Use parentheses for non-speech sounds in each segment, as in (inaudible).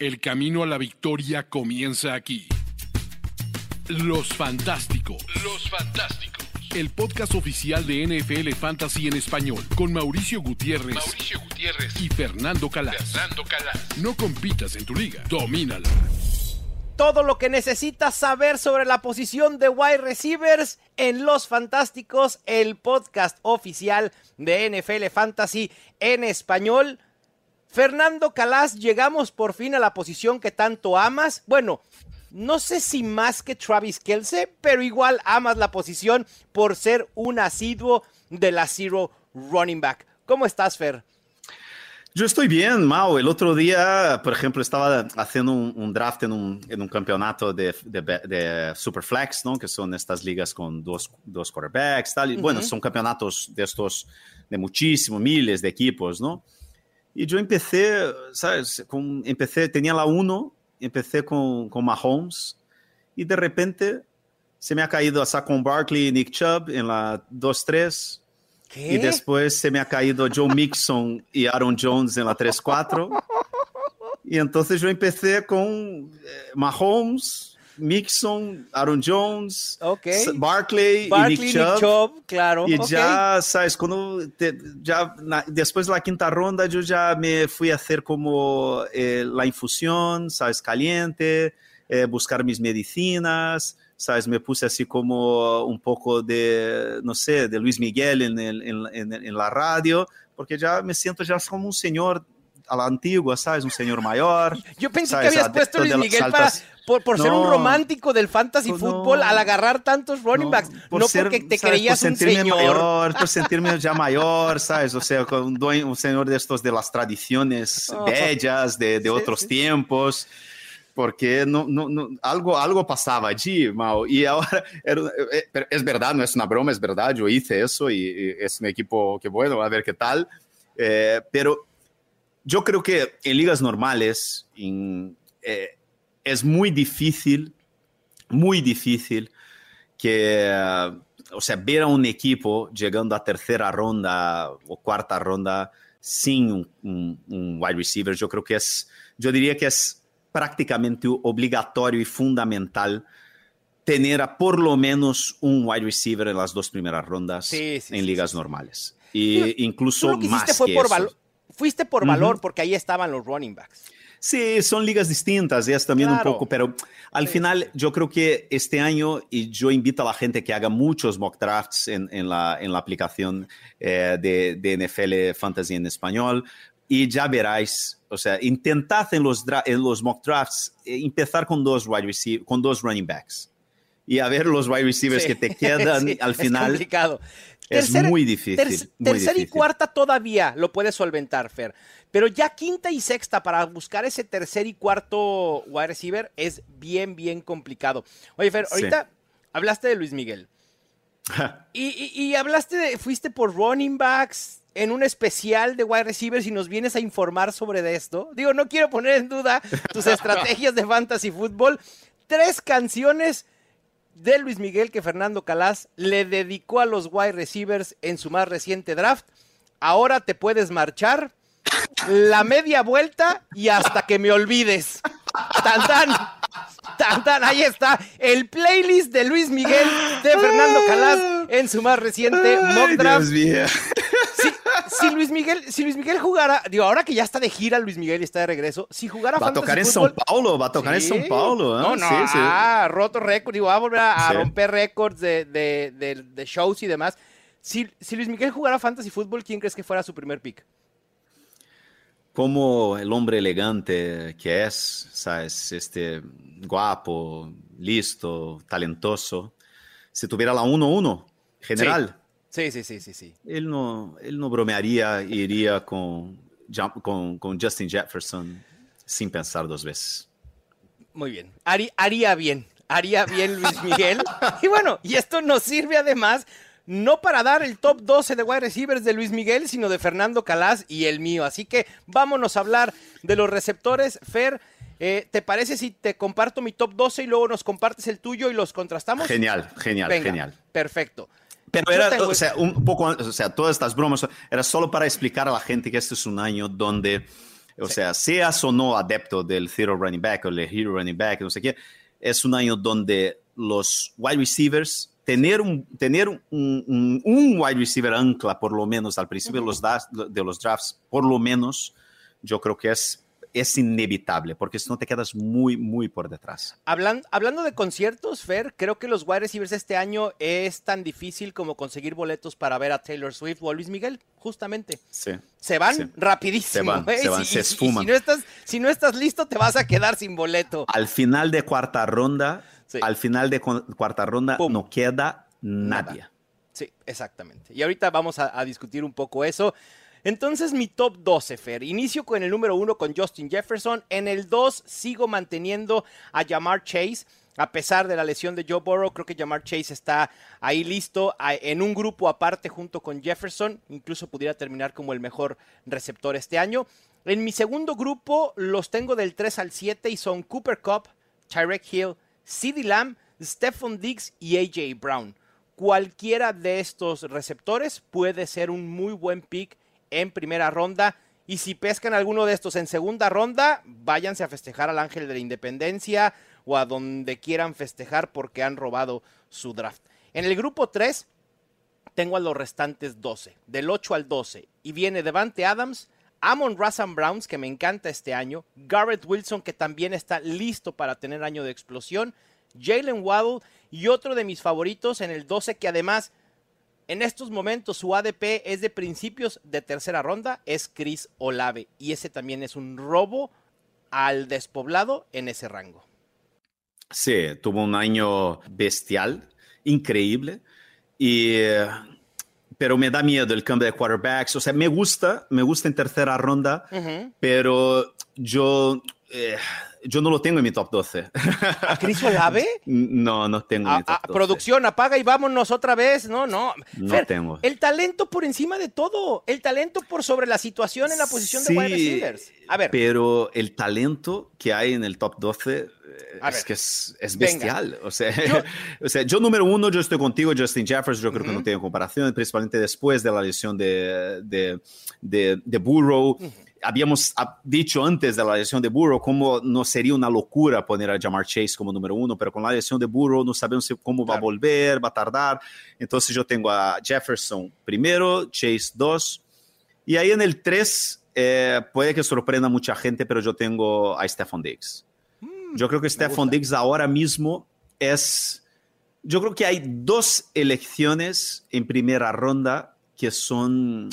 El camino a la victoria comienza aquí. Los Fantásticos. Los Fantásticos. El podcast oficial de NFL Fantasy en español con Mauricio Gutiérrez, Mauricio Gutiérrez y Fernando Calas. Fernando Calas. No compitas en tu liga, domínala. Todo lo que necesitas saber sobre la posición de wide receivers en Los Fantásticos, el podcast oficial de NFL Fantasy en español. Fernando Calas, llegamos por fin a la posición que tanto amas. Bueno, no sé si más que Travis Kelce, pero igual amas la posición por ser un asiduo de la Zero Running Back. ¿Cómo estás, Fer? Yo estoy bien, Mao. El otro día, por ejemplo, estaba haciendo un, un draft en un, en un campeonato de, de, de, Superflex, ¿no? Que son estas ligas con dos, dos quarterbacks, tal. Y, uh -huh. Bueno, son campeonatos de estos, de muchísimos, miles de equipos, ¿no? Y yo empecé, ¿sabes? Con, empecé, tenía la 1, empecé con, con Mahomes y de repente se me ha caído a Saquon Barkley y Nick Chubb en la 2-3. Y después se me ha caído Joe Mixon y Aaron Jones en la 3-4. Y entonces yo empecé con eh, Mahomes, Mixon, Aaron Jones, okay. Barkley, Barkley, y Nick Chubb. Nick Chubb claro. Y okay. ya, sabes, cuando te, ya na, después de la quinta ronda yo ya me fui a hacer como eh, la infusión, sabes, caliente, eh, buscar mis medicinas, sabes, me puse así como un poco de, no sé, de Luis Miguel en, el, en, en, en la radio, porque ya me siento ya como un señor a la antigua, ¿sabes? Un señor mayor. Yo pensé ¿sabes? que habías puesto Luis Miguel para, por, por no, ser un romántico del fantasy no, fútbol al agarrar tantos running no, backs, por no ser, porque te ¿sabes? creías por un señor. mayor, por (laughs) sentirme ya mayor, ¿sabes? O sea, un, un señor de estos de las tradiciones Oh. bellas de, de Sí, otros sí. tiempos porque no, no, no, algo, algo pasaba allí, Mao. Y ahora, (laughs) era- eh, es verdad, no es una broma, es verdad, yo hice eso y, y es un equipo que bueno, a ver qué tal. Eh, pero yo creo que en ligas normales en, eh, es muy difícil, muy difícil que, eh, o sea, ver a un equipo llegando a tercera ronda o cuarta ronda sin un, un- un wide receiver. Yo creo que es, yo diría que es prácticamente obligatorio y fundamental tener a por lo menos un wide receiver en las dos primeras rondas Sí, sí, en sí, ligas normales. Y incluso Tú lo que más fue que por eso. Fuiste por Ujú. valor porque ahí estaban los running backs. Sí, son ligas distintas, es también Claro. un poco, pero al Sí, final yo creo que este año, y yo invito a la gente que haga muchos mock drafts en, en la, en la aplicación eh, de, de NFL Fantasy en español, y ya veráis, o sea, intentad en los, en los mock drafts eh, empezar con dos, wide receive- con dos running backs. Y a ver los wide receivers Sí. que te (laughs) quedan Sí, al es final. Complicado. Es muy difícil, ter- muy tercera y cuarta todavía lo puedes solventar, Fer. Pero ya quinta y sexta para buscar ese tercer y cuarto wide receiver es bien, bien complicado. Oye, Fer, Sí. ahorita hablaste de Luis Miguel. Y, y- y hablaste de, fuiste por running backs en un especial de wide receivers y nos vienes a informar sobre de esto. Digo, no quiero poner en duda tus (laughs) estrategias de fantasy fútbol. Tres canciones de Luis Miguel que Fernando Calas le dedicó a los wide receivers en su más reciente draft. Ahora te puedes marchar la media vuelta y hasta que me olvides. Tan tan, tan tan, ahí está el playlist de Luis Miguel de Fernando Calas en su más reciente mock draft. Dios mío. Si, Luis Miguel, si Luis Miguel jugara, digo, ahora que ya está de gira Luis Miguel y está de regreso, si jugara Va a tocar en São Paulo, va a tocar en. São Paulo. ¿eh? No, no, Sí, sí. ah, roto récord, digo, va a volver a, romper récords de, de- de- de shows y demás. Si, si Luis Miguel jugara fantasy fútbol, ¿quién crees que fuera su primer pick? como el hombre elegante que es, ¿sabes? Este guapo, listo, talentoso. Si tuviera la 1-1 general, Sí, sí, sí, sí, sí. él, no, él no bromearía y iría con, con, con Justin Jefferson sin pensar dos veces. Muy bien. Harí- haría bien. Haría bien Luis (laughs) Miguel. y bueno, y esto nos sirve además no para dar el top 12 de wide receivers de Luis Miguel, sino de Fernando Calas y el mío. Así que vámonos a hablar de los receptores. Fer, eh, ¿te parece si te comparto mi top 12 y luego nos compartes el tuyo y los contrastamos? Genial, genial, Venga, genial. Perfecto. Pero era, tengo- o sea, un poco, o sea, todas estas bromas, era solo para explicar a la gente que este es un año donde O sea, seas o no adepto del zero running back o el hero running back, no sé qué, es un año donde los wide receivers, tener un, tener un, un, un wide receiver ancla, por lo menos al principio de, los de los drafts, por lo menos, yo creo que es es inevitable, porque si no te quedas muy, muy por detrás. Hablando, hablando de conciertos, Fer, creo que los wide receivers este año es tan difícil como conseguir boletos para ver a Taylor Swift o a Luis Miguel, justamente. Sí. Se van rapidísimo. Se van, se, van, se esfuman. si, no estás, si no estás listo, te vas a quedar sin boleto. Al final de cuarta ronda, sí. al final de cuarta ronda Pum. no queda nadie. Nada. Sí, exactamente. Y ahorita vamos a, a discutir un poco eso. Entonces mi top 12, Fer. Inicio con el número 1 con Justin Jefferson. En el 2 sigo manteniendo a Jamar Chase. A pesar de la lesión de Joe Burrow, creo que Jamar Chase está ahí listo en un grupo aparte junto con Jefferson. Incluso pudiera terminar como el mejor receptor este año. En mi segundo grupo los tengo del 3 al 7 y son Cooper Cup, Tyrek Hill, CeeDee Lamb, Stephon Diggs y AJ Brown. Cualquiera de estos receptores puede ser un muy buen pick en primera ronda. Y si pescan alguno de estos en segunda ronda, váyanse a festejar al Ángel de la Independencia o a donde quieran festejar porque han robado su draft. En el grupo 3 tengo a los restantes 12, del 8 al 12. Y viene Devante Adams, Amon Razan Browns, que me encanta este año, Garrett Wilson, que también está listo para tener año de explosión, Jalen Waddle y otro de mis favoritos en el 12 que además en estos momentos su ADP es de principios de tercera ronda, es Chris Olave. Y ese también es un robo al despoblado en ese rango. Sí, tuvo un año bestial, increíble. Y, pero me da miedo el cambio de quarterbacks. O sea, me gusta, me gusta en tercera ronda, uh -huh. pero yo... Eh, yo no lo tengo en mi top 12. ¿A Cris Olave? (laughs) No, no tengo a, en mi top a, Producción, apaga y vámonos otra vez. No, no. No Fer, tengo. El talento por encima de todo. El talento por sobre la situación en la posición sí, de wide receivers. A ver. Pero el talento que hay en el top 12 a es ver. que es, es bestial. O sea, yo, (laughs) o sea, yo número uno, yo estoy contigo, Justin Jefferson, yo creo uh -huh. que no tengo comparación, principalmente después de la lesión de, de, de, de Burrow. Uh -huh habíamos dicho antes de la lesión de Burrow como no sería una locura poner a Jamar Chase como número uno, pero con la lesión de Burrow no sabemos cómo va a volver, va a tardar. Entonces yo tengo a Jefferson primero, Chase dos, y ahí en el tres eh, puede que sorprenda a mucha gente, pero yo tengo a Stephon Diggs. Mm, yo creo que Stephon Diggs ahora mismo es... Yo creo que hay dos elecciones en primera ronda que son...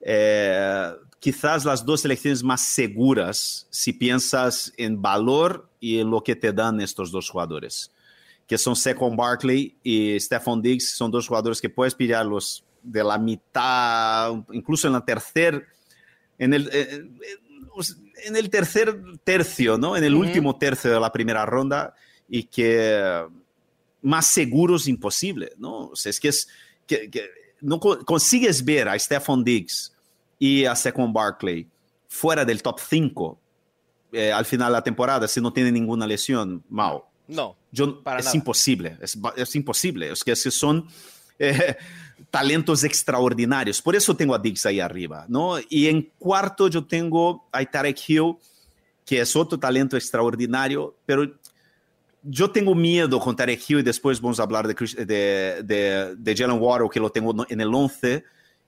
Eh, quizás las dos selecciones más seguras si piensas en valor y en lo que te dan estos dos jugadores, que son Saquon Barkley y Stephon Diggs, son dos jugadores que puedes pillarlos de la mitad, incluso en la tercer, en el, en el tercer tercio, ¿no? En el uh -huh. último tercio de la primera ronda y que más seguros imposible, ¿no? O sea, es que es que, que no consigues ver a Stephon Diggs y a Saquon Barkley fuera del top 5 eh, al final de la temporada si no tiene ninguna lesión, Mau. No, Yo, para es nada. imposible, es, es, imposible. Es que, es que son eh, (laughs) talentos extraordinarios. Por eso tengo a Diggs ahí arriba, ¿no? Y en cuarto yo tengo a Tarek Hill, que es otro talento extraordinario, pero yo tengo miedo con Tarek Hill y después vamos a hablar de, de, de, de Jalen Waddle, que lo tengo en el 11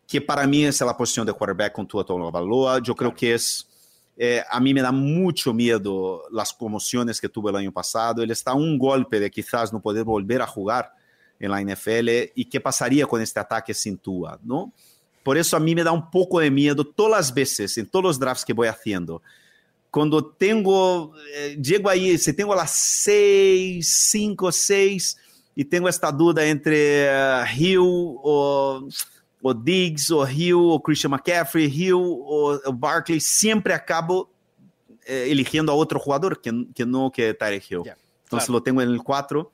que para mí es la posición de quarterback con Tua Tagovailoa. Yo creo que es, eh, a mí me da mucho miedo las conmociones que tuvo el año pasado. Él está a golpe de quizás no poder volver a jugar en la NFL y qué pasaría con este ataque sin Tua, ¿no? Por eso a mí me da un poco de miedo todas las veces, en todos los drafts que voy haciendo. Cuando tengo, eh, llego ahí, si tengo las 6, 5, 6 y tengo esta duda entre uh, Hill o o Diggs, o Hill, o Christian McCaffrey, Hill o, Barkley, siempre acabo eh, eligiendo a otro jugador que, que no que Tyreek Hill. Yeah, Entonces claro. lo tengo en el 4.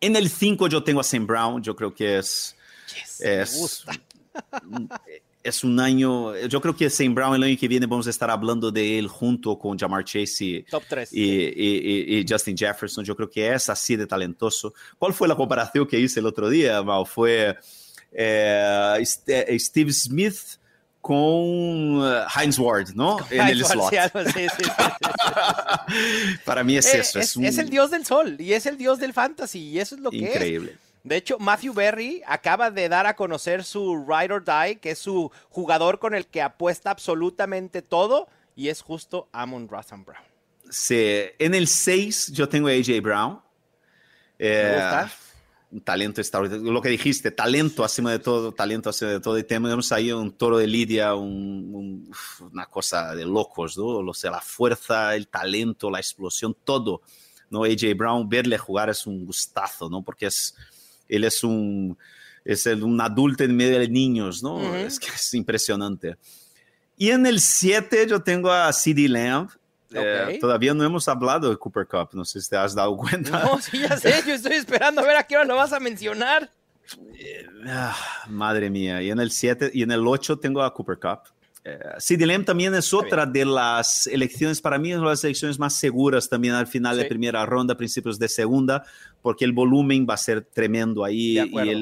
En el 5 yo tengo a Sam Brown, yo creo que es... Yes, es, (laughs) es un año, yo creo que Sam Brown el año que viene vamos a estar hablando de él junto con Jamar Chase y, Top 3, y, y, y, Justin Jefferson. Yo creo que es así de talentoso. ¿Cuál fue la comparación que hice el otro día, Mal? Fue... Eh, Steve Smith con uh, Heinz Ward, ¿no? Con en Heinz el slot. sí, sí, sí. Para mí es Eh, eso. es, Es, un- es el dios del sol y es el dios del fantasy y eso es lo que es. increíble. De hecho, Matthew Berry acaba de dar a conocer su Ride or Die, que es su jugador con el que apuesta absolutamente todo, y es justo Amon Razan Brown. Sí, en el 6 yo tengo a AJ Brown. Eh, gusta. Un talento extraordinario. Lo que dijiste, talento acima de todo, talento acima de todo. Y tenemos ahí un toro de Lidia, un- un- uf, una cosa de locos, ¿no? O sea, la fuerza, el talento, la explosión, todo. ¿no? AJ Brown, verle jugar es un gustazo, ¿no? Porque es, él es un, es un adulto en medio de niños, ¿no? Es que es impresionante. Y en el 7 yo tengo a CD Lamb. Eh, Ok. todavía no hemos hablado de Cooper Cup, no sé si te has dado (laughs) cuenta. No, sí, ya sé, yo estoy esperando a ver a qué hora lo vas a mencionar. Ah, madre mía. Y en el 7 y en el 8 tengo a Cooper Cup. Eh, CD Lamb también es otra de las elecciones, para mí, es una de las elecciones más seguras también al final de Sí. primera ronda, principios de segunda, porque el volumen va a ser tremendo ahí De y acuerdo.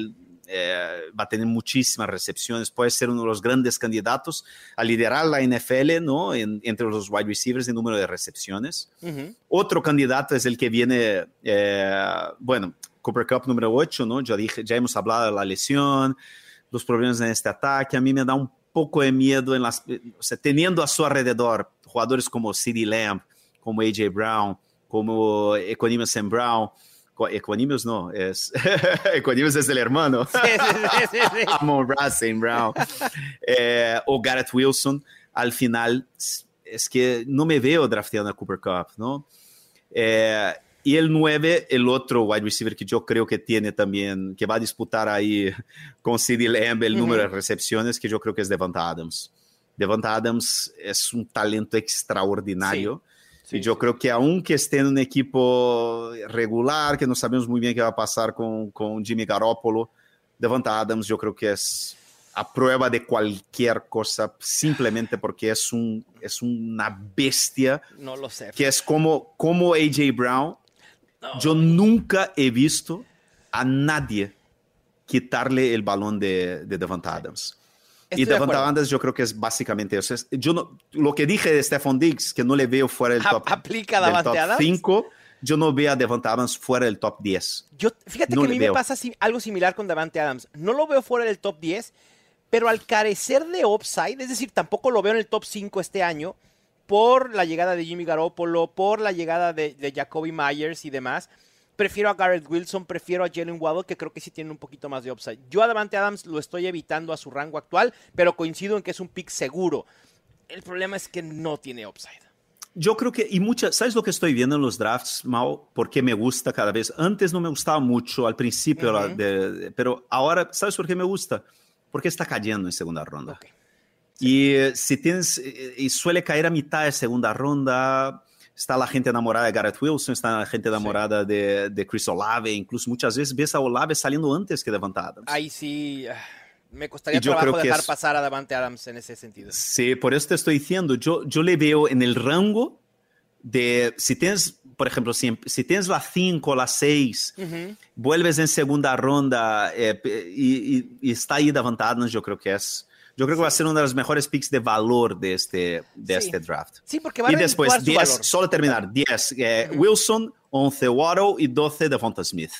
Eh, va a tener muchísimas recepciones. Puede ser uno de los grandes candidatos a liderar la NFL, ¿no? En- entre los wide receivers en número de recepciones. Ujú. Otro candidato es el que viene, eh, bueno, Cooper Cup número 8, ¿no? Ya, dije, ya hemos hablado de la lesión, los problemas en este ataque. A mí me da un poco de miedo en las, o sea, teniendo a su alrededor jugadores como CeeDee Lamb, como AJ Brown, como Equanimeous Sam Brown. Equanimous no, es (laughs) Equanimous es el hermano. Sí, sí, sí. (laughs) Amon Sam Brown eh, o Garrett Wilson, al final es que no me veo drafteando a Cooper Cup, ¿no? Eh, y el 9, el otro wide receiver que yo creo que tiene también, que va a disputar ahí con CD Lamb el número de recepciones, que yo creo que es Devonta Adams. Devonta Adams es un talento extraordinario. Sí, y yo sí. creo que aunque esté en un equipo regular, que no sabemos muy bien qué va a pasar con, con Jimmy Garoppolo, Devonta Adams yo creo que es a prueba de cualquier cosa, simplemente porque es, un, es una bestia, No lo sé. que es como, como AJ Brown. No. Yo nunca he visto a nadie quitarle el balón de, de Devonta Adams. Estoy y Devonta acuerdo. Adams yo creo que es básicamente eso. Es- yo no, lo que dije de Stephon Diggs, que no le veo fuera del A- top, ¿aplica del top Adams? 5, yo no veo a Devonta Adams fuera del top 10. Yo, fíjate No que a mí me veo. pasa si- algo similar con Davante Adams. No lo veo fuera del top 10, pero al carecer de upside, es decir, tampoco lo veo en el top 5 este año, por la llegada de Jimmy Garoppolo, por la llegada de, de Jacoby Myers y demás. Prefiero a Garrett Wilson, prefiero a Jalen Waddle, que creo que sí tiene un poquito más de upside. Yo a Davante Adams lo estoy evitando a su rango actual, pero coincido en que es un pick seguro. El problema es que no tiene upside. Yo creo que, y muchas, ¿sabes lo que estoy viendo en los drafts, Mao? Porque me gusta cada vez. Antes no me gustaba mucho al principio, la- Ujú. de- de- pero ahora, ¿sabes por qué me gusta? Porque está cayendo en segunda ronda. Ok. Y eh, si tienes, eh, y suele caer a mitad de segunda ronda, está la gente enamorada de Garrett Wilson, está la gente enamorada de, de Chris Olave, incluso muchas veces ves a Olave saliendo antes que Devonta Adams. Ahí sí ah, me costaría Y yo trabajo creo que dejar es- pasar a Davante Adams en ese sentido. Sí, por eso te estoy diciendo, yo, yo le veo en el rango de, si tienes, por ejemplo, si, si tienes la 5 o la 6, Ujú. vuelves en segunda ronda eh, pe- y, y- y está ahí Devonta Adams, yo creo que es, yo creo que va a ser uno de los mejores picks de valor de este, de Sí. este draft. Sí, porque va a Y después, redituar su 10, valor. solo terminar, 10, eh. Wilson, 11 Waddle y 12 Devonta Smith.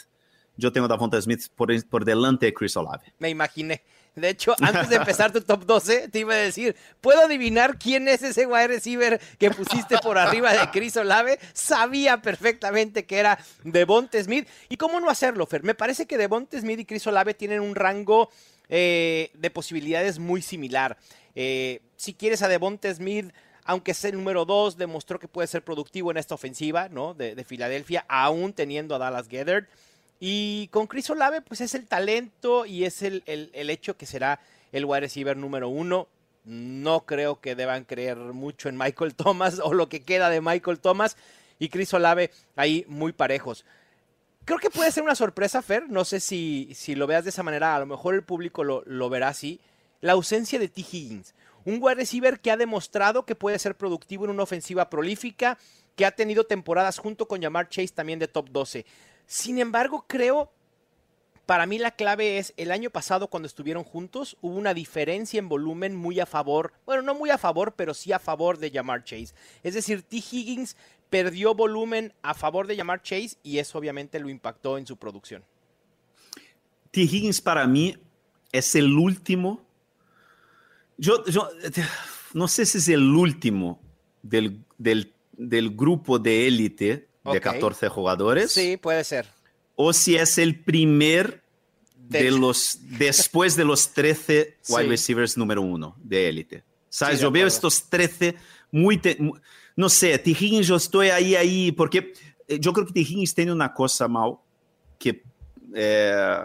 Yo tengo Devonta Smith por, por delante de Chris Olave. Me imaginé. De hecho, antes de empezar tu top 12, te iba a decir, ¿puedo adivinar quién es ese wide receiver que pusiste por arriba de Chris Olave? Sabía perfectamente que era Devonte Smith. ¿Y cómo no hacerlo, Fer? Me parece que Devonte Smith y Chris Olave tienen un rango eh, de posibilidades muy similar. Eh, si quieres a Devonte Smith, aunque sea el número 2, demostró que puede ser productivo en esta ofensiva, ¿no? De, de Filadelfia, aún teniendo a Dallas Gethard. Y con Chris Olave, pues es el talento y es el, el- hecho que será el wide receiver número uno. No creo que deban creer mucho en Michael (laughs) Thomas o lo que queda de Michael Thomas y Chris Olave ahí muy parejos. Creo que puede ser una sorpresa, Fer. No sé si, si lo veas de esa manera. A lo mejor el público lo, lo verá así. La ausencia de T. Higgins. Un wide receiver que ha demostrado que puede ser productivo en una ofensiva prolífica, que ha tenido temporadas junto con Jamar Chase también de top 12. Sin embargo, creo para mí la clave es el año pasado cuando estuvieron juntos hubo una diferencia en volumen muy a favor, bueno, no muy a favor, pero sí a favor de Jamar Chase. Es decir, T. Higgins perdió volumen a favor de Jamar Chase y eso obviamente lo impactó en su producción. T. Higgins para mí es el último. Yo, yo no sé si es el último del, del, del grupo de élite de 14 jugadores. Sí, puede ser o si es el primer de, los, después de los 13 wide receivers número uno de élite. ¿Sabes? yo veo estos 13 muy, no sé, T. Higgins yo estoy ahí, ahí, porque eh, yo creo que T. Higgins tiene una cosa, mal que, eh,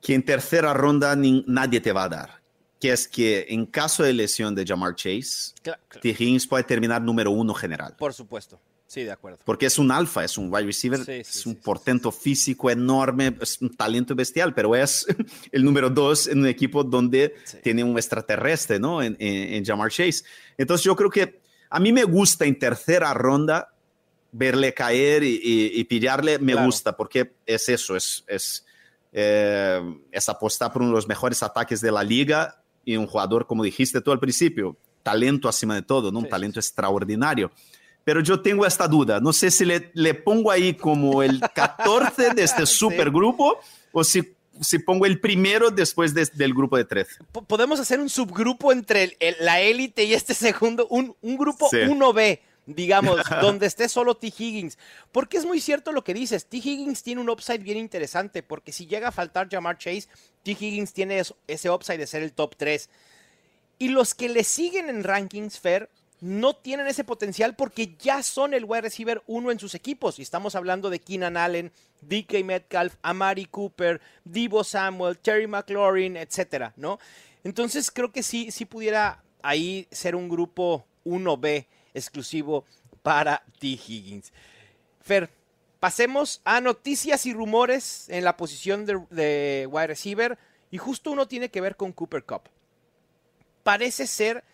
que en tercera ronda nadie te va a dar. Que es que en caso de lesión de Jamar Chase, T. Higgins puede terminar número uno general. Por supuesto. Sí, de acuerdo. Porque es un alfa, es un wide receiver, es un portento físico enorme, es un talento bestial, pero es (laughs) el número dos en un equipo donde tiene un extraterrestre, ¿no? En, en, Jamar Chase. Entonces yo creo que a mí me gusta en tercera ronda verle caer y, pillarle, me gusta, porque es eso, es, es, eh, es apostar por uno de los mejores ataques de la liga y un jugador, como dijiste tú al principio, talento encima de todo, ¿no? Un talento extraordinario pero yo tengo esta duda. No sé si le, le pongo ahí como el (laughs) 14 de este supergrupo o si, si pongo el primero después del grupo de 13. Podemos hacer un subgrupo entre la élite y este segundo, un, un grupo 1B, digamos, (laughs) donde esté solo T. Higgins. Porque es muy cierto lo que dices. T. Higgins tiene un upside bien interesante, porque si llega a faltar Jamar Chase, T. Higgins tiene ese upside de ser el top 3. Y los que le siguen en rankings, Fair, no tienen ese potencial porque ya son el wide receiver uno en sus equipos. Y estamos hablando de Keenan Allen, DK Metcalf, Amari Cooper, Divo Samuel, Terry McLaurin, etcétera, ¿no? Entonces creo que sí, sí pudiera ahí ser un grupo 1B exclusivo para T. Higgins. Fer, pasemos a noticias y rumores en la posición de, de wide receiver. Y justo uno tiene que ver con Cooper Cup. Parece ser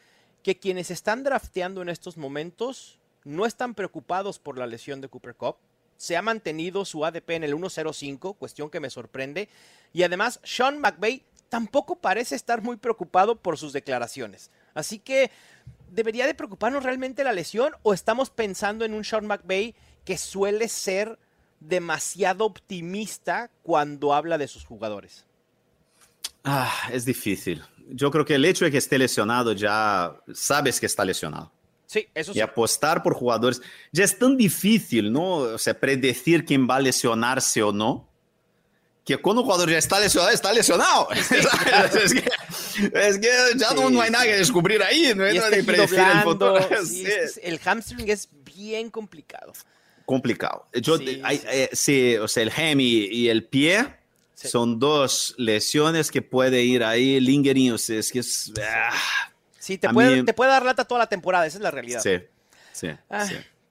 que quienes están drafteando en estos momentos no están preocupados por la lesión de Cooper Cup. Se ha mantenido su ADP en el 1.05, cuestión que me sorprende. Y además, Sean McVay tampoco parece estar muy preocupado por sus declaraciones. Así que, ¿debería de preocuparnos realmente la lesión o estamos pensando en un Sean McVay que suele ser demasiado optimista cuando habla de sus jugadores? Ah, es difícil yo creo que el hecho de que esté lesionado ya sabes que está lesionado. Sí, eso sí. Y apostar por jugadores ya es tan difícil, ¿no? O sea, predecir quién va a lesionarse o no, que cuando un jugador ya está lesionado, está lesionado. (laughs) es, que, ya no, hay nada que descubrir ahí, no hay nada que predecir el futuro. (laughs) el hamstring es bien complicado. Complicado. Yo, eh, sí, o sea, el hem y el pie son dos lesiones que puede ir ahí lingering, o sea, es que es... Ah, sí, te puede, te puede dar lata toda la temporada, esa es la realidad. Sí, sí, ah,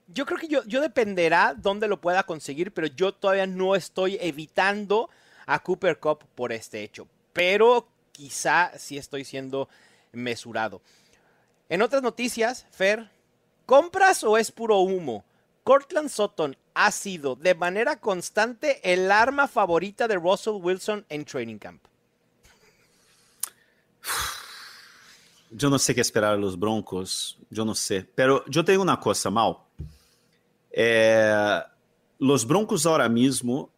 Yo creo que yo, yo dependerá dónde lo pueda conseguir, pero yo todavía no estoy evitando a Cooper Cup por este hecho. Pero quizá sí estoy siendo mesurado. En otras noticias, Fer, ¿compras o es puro humo? Cortland Sutton ha sido de manera constante el arma favorita de Russell Wilson en Training Camp. Yo no sé qué esperar a los Broncos, yo no sé. Pero yo tengo una cosa, Mal. Eh, los Broncos ahora mismo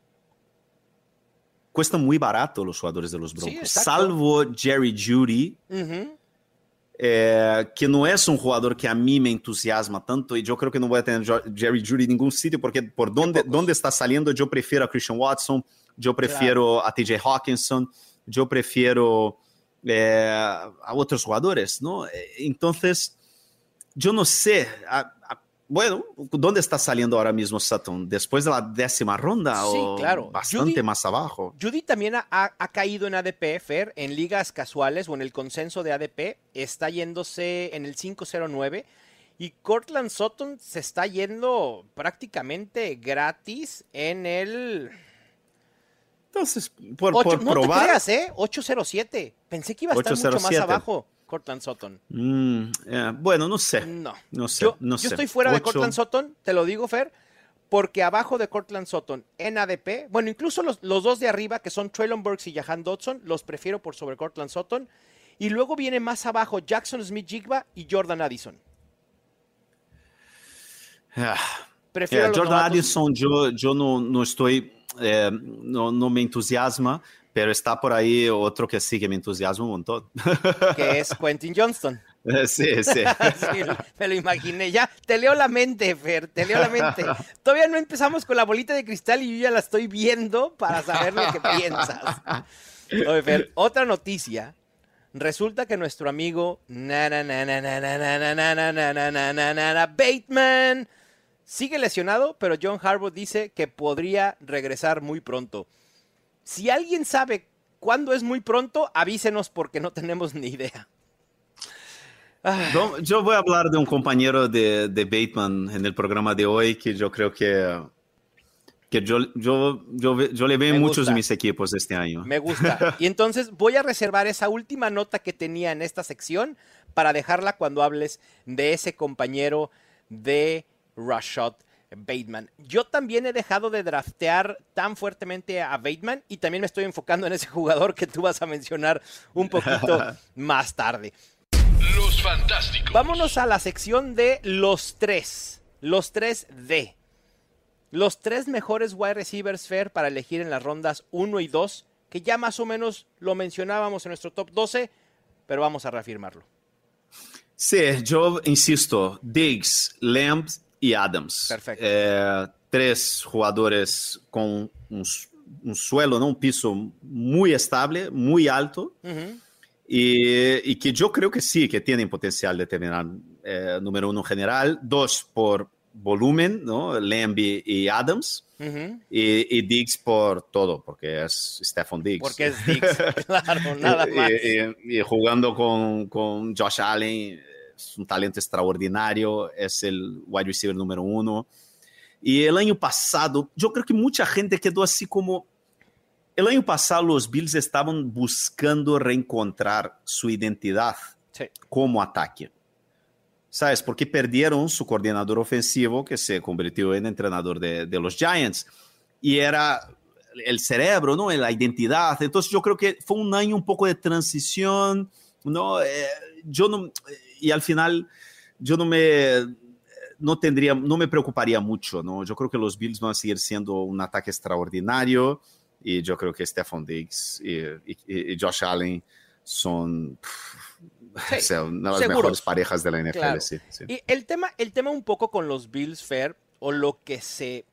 cuestan muy barato los jugadores de los Broncos, salvo Jerry Judy. É, que não é um jogador que a mim me entusiasma tanto e eu creo que não vou ter Jerry Judy em nenhum sítio porque por donde, donde está saliendo eu prefiro a Christian Watson, eu prefiro claro. a TJ Hawkinson, eu prefiro é, a outros jogadores, não? Então, eu não sei, a, a, Bueno, ¿dónde está saliendo ahora mismo Sutton? ¿Después de la décima ronda sí, o claro. bastante más abajo? Judy también ha, ha, caído en ADP, Fer, en ligas casuales o en el consenso de ADP. Está yéndose en el 509 y Cortland Sutton se está yendo prácticamente gratis en el... Entonces, por, por no probar... te creas, ¿eh? 807. Pensé que iba a estar mucho más abajo. Cortland Sutton. Mm, bueno, no sé. No. No sé. Yo, no yo estoy fuera de Cortland Sutton, te lo digo, Fer, porque abajo de Cortland Sutton en ADP, bueno, incluso los, dos de arriba, que son Traylon Burks y Jahan Dodson, los prefiero por sobre Cortland Sutton. Y luego viene más abajo Jackson Smith Jigba y Jordan Addison. Ah, prefiero Jordan Addison, yo, yo no, no estoy, eh, no, no me entusiasma pero está por ahí otro que sí que me entusiasma un montón. Que es Quentin Johnston. Sí, sí. sí. Me lo imaginé. Ya, te leo la mente, Fer, te leo la mente. Todavía no empezamos con la bolita de cristal y yo ya la estoy viendo para saber lo que piensas. Oye, Fer, otra noticia. Resulta que nuestro amigo Bateman sigue lesionado, pero John Harbaugh dice que podría regresar muy pronto. Si alguien sabe cuándo es muy pronto, avísenos porque no tenemos ni idea. Yo voy a hablar de un compañero de, Bateman en el programa de hoy que yo creo que, que yo, yo, yo, le veo en muchos de mis equipos este año. Me gusta. Y entonces voy a reservar esa última nota que tenía en esta sección para dejarla cuando hables de ese compañero de Rashad Bateman. Yo también he dejado de draftear tan fuertemente a Bateman y también me estoy enfocando en ese jugador que tú vas a mencionar un poquito (laughs) más tarde. Los fantásticos. Vámonos a la sección de los tres. Los tres D. Los tres mejores wide receivers fair para elegir en las rondas 1 y 2, que ya más o menos lo mencionábamos en nuestro top 12, pero vamos a reafirmarlo. Sí, yo insisto, Diggs, Lambs y Adams. Perfecto. Eh, tres jugadores con un, suelo, ¿no? un piso muy estable, muy alto. y, que yo creo que sí, que tienen potencial de terminar eh, número uno general. Dos por volumen, ¿no? Lambie y Adams. y, Diggs por todo, porque es Stephen Diggs. Porque es Diggs, (laughs) claro, (laughs) nada más. Y, jugando con, con Josh Allen es un talento extraordinario, es el wide receiver número uno. Y el año pasado, yo creo que mucha gente quedó así como... El año pasado los Bills estaban buscando reencontrar su identidad como ataque. ¿Sabes? Porque perdieron su coordinador ofensivo, que se convirtió en entrenador de, de los Giants. Y era el cerebro, ¿no? La identidad. Entonces yo creo que fue un año un poco de transición, ¿no? Eh, yo no y al final yo no me no tendría, no me preocuparía mucho, ¿no? Yo creo que los Bills van a seguir siendo un ataque extraordinario y yo creo que Stephon Diggs y, Josh Allen son una de las mejores parejas de la NFL. Y el tema, el tema un poco con los Bills Fair o lo que se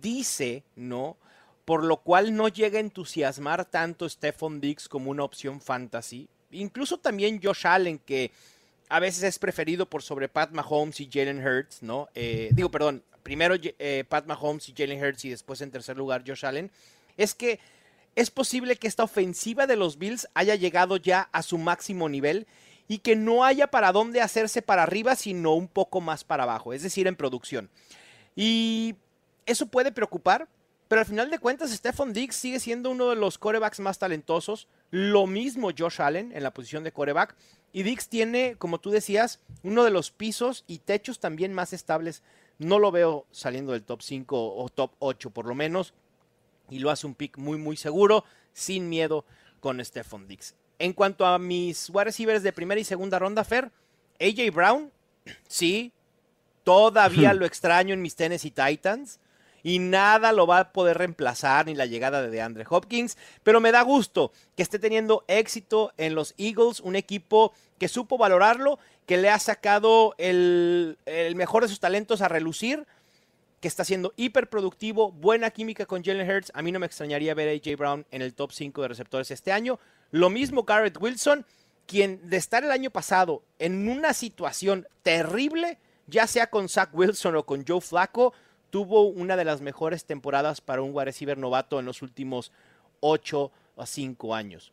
dice, ¿no? Por lo cual no llega a entusiasmar tanto Stephon Diggs como una opción fantasy. Incluso también Josh Allen, que a veces es preferido por sobre Pat Mahomes y Jalen Hurts, ¿no? Eh, digo, perdón, primero eh, Pat Mahomes y Jalen Hurts y después en tercer lugar Josh Allen, es que es posible que esta ofensiva de los Bills haya llegado ya a su máximo nivel y que no haya para dónde hacerse para arriba, sino un poco más para abajo, es decir, en producción. Y eso puede preocupar, pero al final de cuentas, Stephon Diggs sigue siendo uno de los corebacks más talentosos. Lo mismo Josh Allen en la posición de coreback. Y Diggs tiene, como tú decías, uno de los pisos y techos también más estables. No lo veo saliendo del top 5 o top 8 por lo menos. Y lo hace un pick muy, muy seguro, sin miedo con Stephon Diggs. En cuanto a mis wide receivers de primera y segunda ronda, Fer, AJ Brown, sí, todavía (laughs) lo extraño en mis Tennessee Titans y nada lo va a poder reemplazar ni la llegada de DeAndre Hopkins, pero me da gusto que esté teniendo éxito en los Eagles, un equipo que supo valorarlo, que le ha sacado el, mejor de sus talentos a relucir, que está siendo hiperproductivo, buena química con Jalen Hurts. A mí no me extrañaría ver a AJ Brown en el top 5 de receptores este año. Lo mismo Garrett Wilson, quien de estar el año pasado en una situación terrible, ya sea con Zach Wilson o con Joe Flacco, tuvo una de las mejores temporadas para un wide receiver novato en los últimos 8 o 5 años.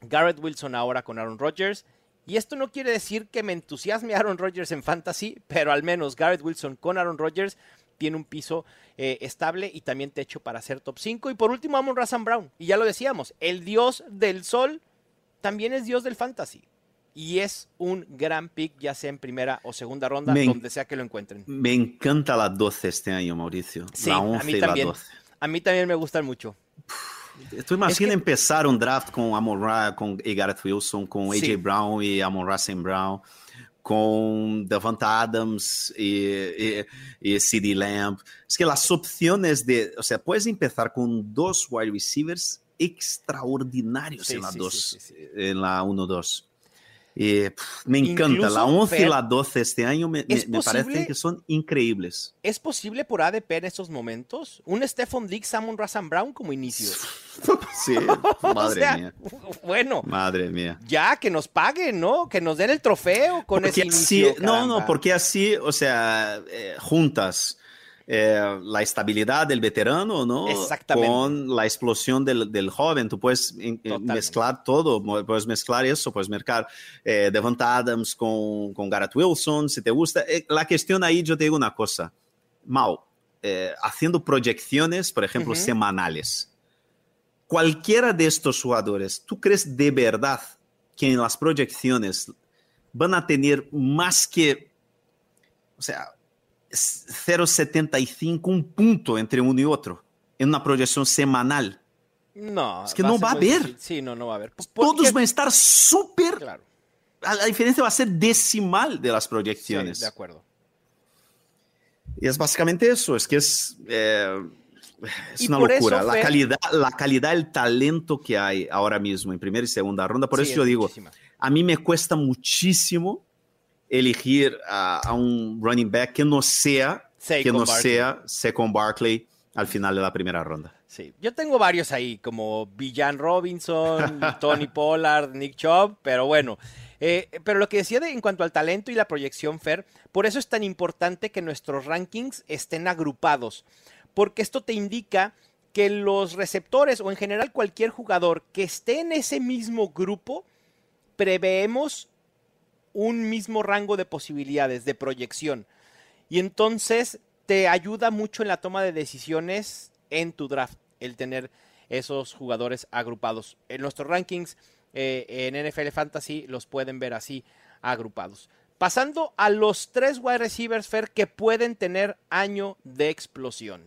Garrett Wilson ahora con Aaron Rodgers. Y esto no quiere decir que me entusiasme Aaron Rodgers en fantasy, pero al menos Garrett Wilson con Aaron Rodgers tiene un piso eh, estable y también techo para ser top 5. Y por último, Amon Razan Brown. Y ya lo decíamos, el dios del sol también es dios del fantasy. Y es un gran pick, ya sea en primera o segunda ronda, donde sea que lo encuentren. Me encanta la 12 este año, Mauricio. Sí, la 11 a mí también. la 12. A mí también me gustan mucho. Tú imaginas empezar un draft con Amon Ra, con Gareth Wilson, con AJ Brown y Amon Ra Brown, con Devonta Adams y, y, CD Lamb. Es que las opciones de, o sea, puedes empezar con dos wide receivers extraordinarios en la 2, en la 1-2. Eh, me encanta. la 11 y la 12 este año me, me, parecen que son increíbles. ¿Es posible por ADP en estos momentos? ¿Un Stephon Diggs, Samon Razan Brown como inicio? (laughs) sí, (laughs) madre mía. Bueno. Madre mía. Ya, que nos paguen, ¿no? Que nos den el trofeo con ese inicio. no, no, porque así, o sea, eh, juntas eh, la estabilidad del veterano, ¿no? Con la explosión del, joven. Tú puedes mezclar todo, puedes mezclar eso, puedes mezclar eh, Devon Adams con, con Garrett Wilson, si te gusta. Eh, la cuestión ahí, yo te digo una cosa, Mau, eh, haciendo proyecciones, por ejemplo, semanales. Cualquiera de estos jugadores, ¿tú crees de verdad que en las proyecciones van a tener más que, o sea, 0,75, un punto entre uno y otro, en una proyección semanal. No. Es que no va a haber. Sí, no, no va a haber. Todos van a estar súper. Claro. La diferencia va a ser decimal de las proyecciones. de acuerdo. Y es básicamente eso, es que es, eh, es una locura. la, calidad, la calidad, el talento que hay ahora mismo en primera y segunda ronda. Por eso yo digo, a mí me cuesta muchísimo elegir a, un running back que no sea, que no sea Second Barkley al final de la primera ronda. Sí, yo tengo varios ahí, como Villan Robinson, (laughs) Tony Pollard, Nick Chubb, pero bueno. Eh, pero lo que decía de, en cuanto al talento y la proyección, Fer, por eso es tan importante que nuestros rankings estén agrupados, porque esto te indica que los receptores o en general cualquier jugador que esté en ese mismo grupo, preveemos un mismo rango de posibilidades, de proyección. Y entonces te ayuda mucho en la toma de decisiones en tu draft, el tener esos jugadores agrupados. En nuestros rankings eh, en NFL Fantasy los pueden ver así agrupados. Pasando a los tres wide receivers, Fer, que pueden tener año de explosión.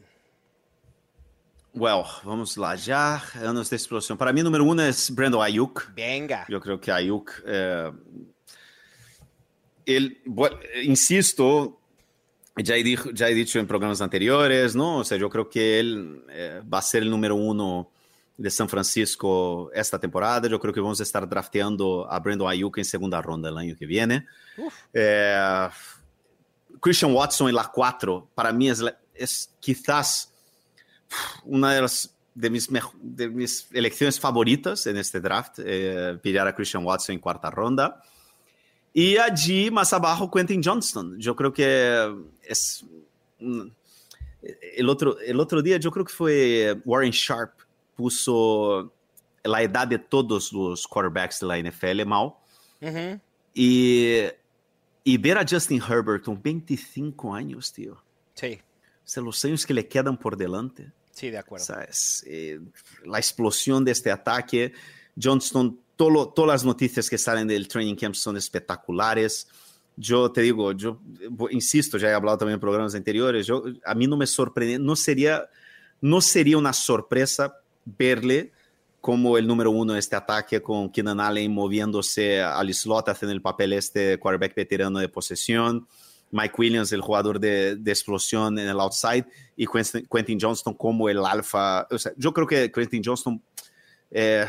Well, vamos lá ya, años de explosión. Para mí, número uno es Brandon Ayuk. Venga. Yo creo que Ayuk eh, ele, insisto, ya he, dicho, ya he dicho en programas anteriores, ¿no? O sea, yo creo que él eh, va a ser el número uno de San Francisco esta temporada. Yo creo que vamos a estar drafteando a Brandon Ayuk en segunda ronda el año que viene. Eh, Christian Watson en la 4, para mí es, es quizás una de las de mis, de mis elecciones favoritas en este draft, eh, pillar a Christian Watson en cuarta ronda. Y allí, más abajo, Quentin Johnston. Yo creo que es... El otro, el otro día, yo creo que fue Warren Sharp, puso la edad de todos los quarterbacks de la NFL mal. y, y ver a Justin Herbert con 25 años, tío. Sí. O sea, los años que le quedan por delante. Sí, de acuerdo. O sea, es, eh, la explosión de este ataque. Johnston todo, todas las noticias que salen del training camp son espectaculares. Yo te digo, yo insisto, ya he hablado también en programas anteriores, yo, a mí no me sorprende, no sería, no sería una sorpresa verle como el número uno en este ataque con Keenan Allen moviéndose al slot, haciendo el papel este quarterback veterano de posesión, Mike Williams, el jugador de, de explosión en el outside, y Quentin, Johnston como el alfa. O sea, yo creo que Quentin Johnston eh,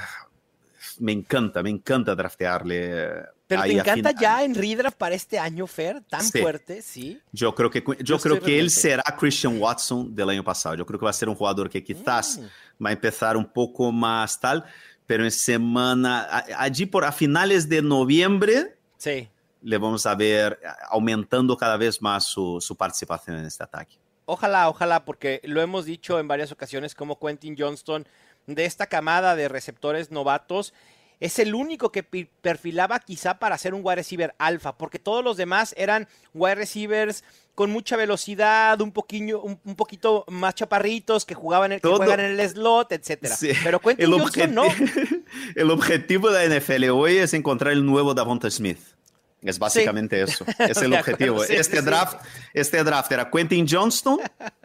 me encanta, me encanta draftearle. Pero te encanta ya en redraft para este año, Fer, tan fuerte, sí. Yo creo que, yo, creo que él será Christian Watson del año pasado. Yo creo que va a ser un jugador que quizás mm. va a empezar un poco más tal, pero en semana, allí por a finales de noviembre, sí. le vamos a ver aumentando cada vez más su, su participación en este ataque. Ojalá, ojalá, porque lo hemos dicho en varias ocasiones como Quentin Johnston de esta camada de receptores novatos es el único que perfilaba quizá para ser un wide receiver alfa, porque todos los demás eran wide receivers con mucha velocidad, un poquito, un, poquito más chaparritos, que jugaban el, que juegan en el slot, etcétera. Pero Quentin Johnson no. (laughs) el objetivo de la NFL hoy es encontrar el nuevo Davonta Smith. Es básicamente eso. (laughs) Es el objetivo. este, draft, este draft era Quentin Johnston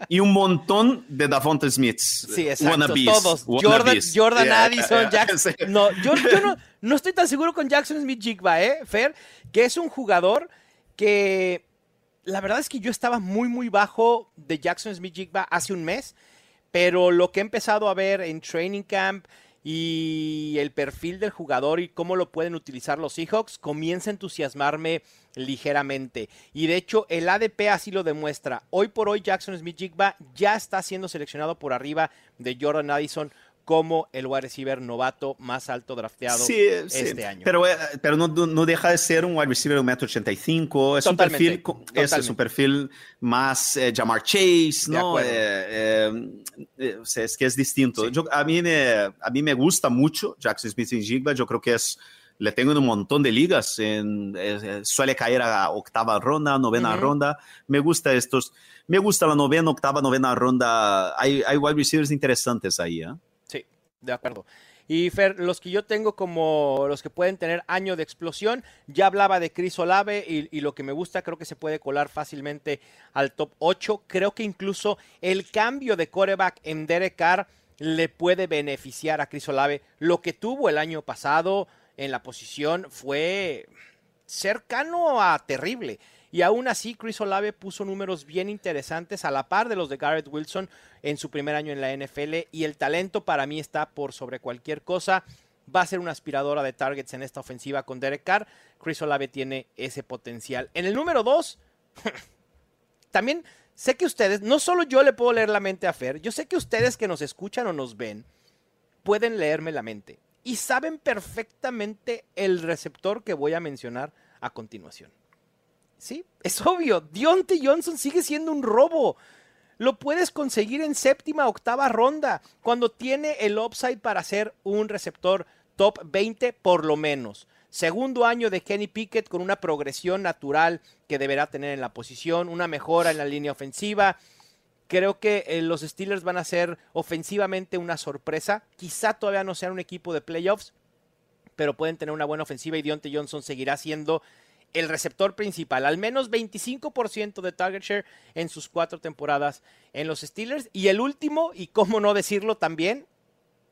y un montón de Davonta Smiths. Sí, exacto. Todos. Jordan, Jordan Addison, (laughs) Jackson. No, yo, no, (laughs) no, estoy tan seguro con Jackson Smith Jigba, ¿eh, Fer? Que es un jugador que la verdad es que yo estaba muy, muy bajo de Jackson Smith Jigba hace un mes, pero lo que he empezado a ver en Training Camp y el perfil del jugador y cómo lo pueden utilizar los Seahawks comienza a entusiasmarme ligeramente. Y de hecho, el ADP así lo demuestra. Hoy por hoy, Jackson Smith Jigba ya está siendo seleccionado por arriba de Jordan Addison como el wide receiver novato más alto drafteado este año. Pero, eh, pero no, no, deja de ser un wide receiver de 1,85m. Es, un perfil, es, un perfil más eh, Jamar Chase, ¿no? Eh, es que es distinto. Yo, a, mí me, a mí me gusta mucho Jackson Smith y Jigba. Yo creo que es le tengo en un montón de ligas, en, suele caer a octava ronda, novena ronda. Me gusta estos, me gusta la novena, octava, novena ronda. Hay, hay wide receivers interesantes ahí. ¿eh? De acuerdo. Y Fer, los que yo tengo como los que pueden tener año de explosión, ya hablaba de Chris Olave y, lo que me gusta, creo que se puede colar fácilmente al top 8. Creo que incluso el cambio de coreback en Derek Carr le puede beneficiar a Chris Olave. Lo que tuvo el año pasado en la posición fue cercano a terrible. Y aún así, Chris Olave puso números bien interesantes a la par de los de Garrett Wilson en su primer año en la NFL. Y el talento para mí está por sobre cualquier cosa. Va a ser una aspiradora de targets en esta ofensiva con Derek Carr. Chris Olave tiene ese potencial. En el número 2, (laughs) también sé que ustedes, no solo yo le puedo leer la mente a Fer, yo sé que ustedes que nos escuchan o nos ven, pueden leerme la mente. Y saben perfectamente el receptor que voy a mencionar a continuación. Sí, es obvio. Dionte Johnson sigue siendo un robo. Lo puedes conseguir en séptima, octava ronda, cuando tiene el upside para ser un receptor top 20 por lo menos. Segundo año de Kenny Pickett con una progresión natural que deberá tener en la posición, una mejora en la línea ofensiva. Creo que eh, los Steelers van a ser ofensivamente una sorpresa. Quizá todavía no sean un equipo de playoffs, pero pueden tener una buena ofensiva y Dionte Johnson seguirá siendo el receptor principal, al menos 25% de target share en sus cuatro temporadas en los Steelers. Y el último, y cómo no decirlo también,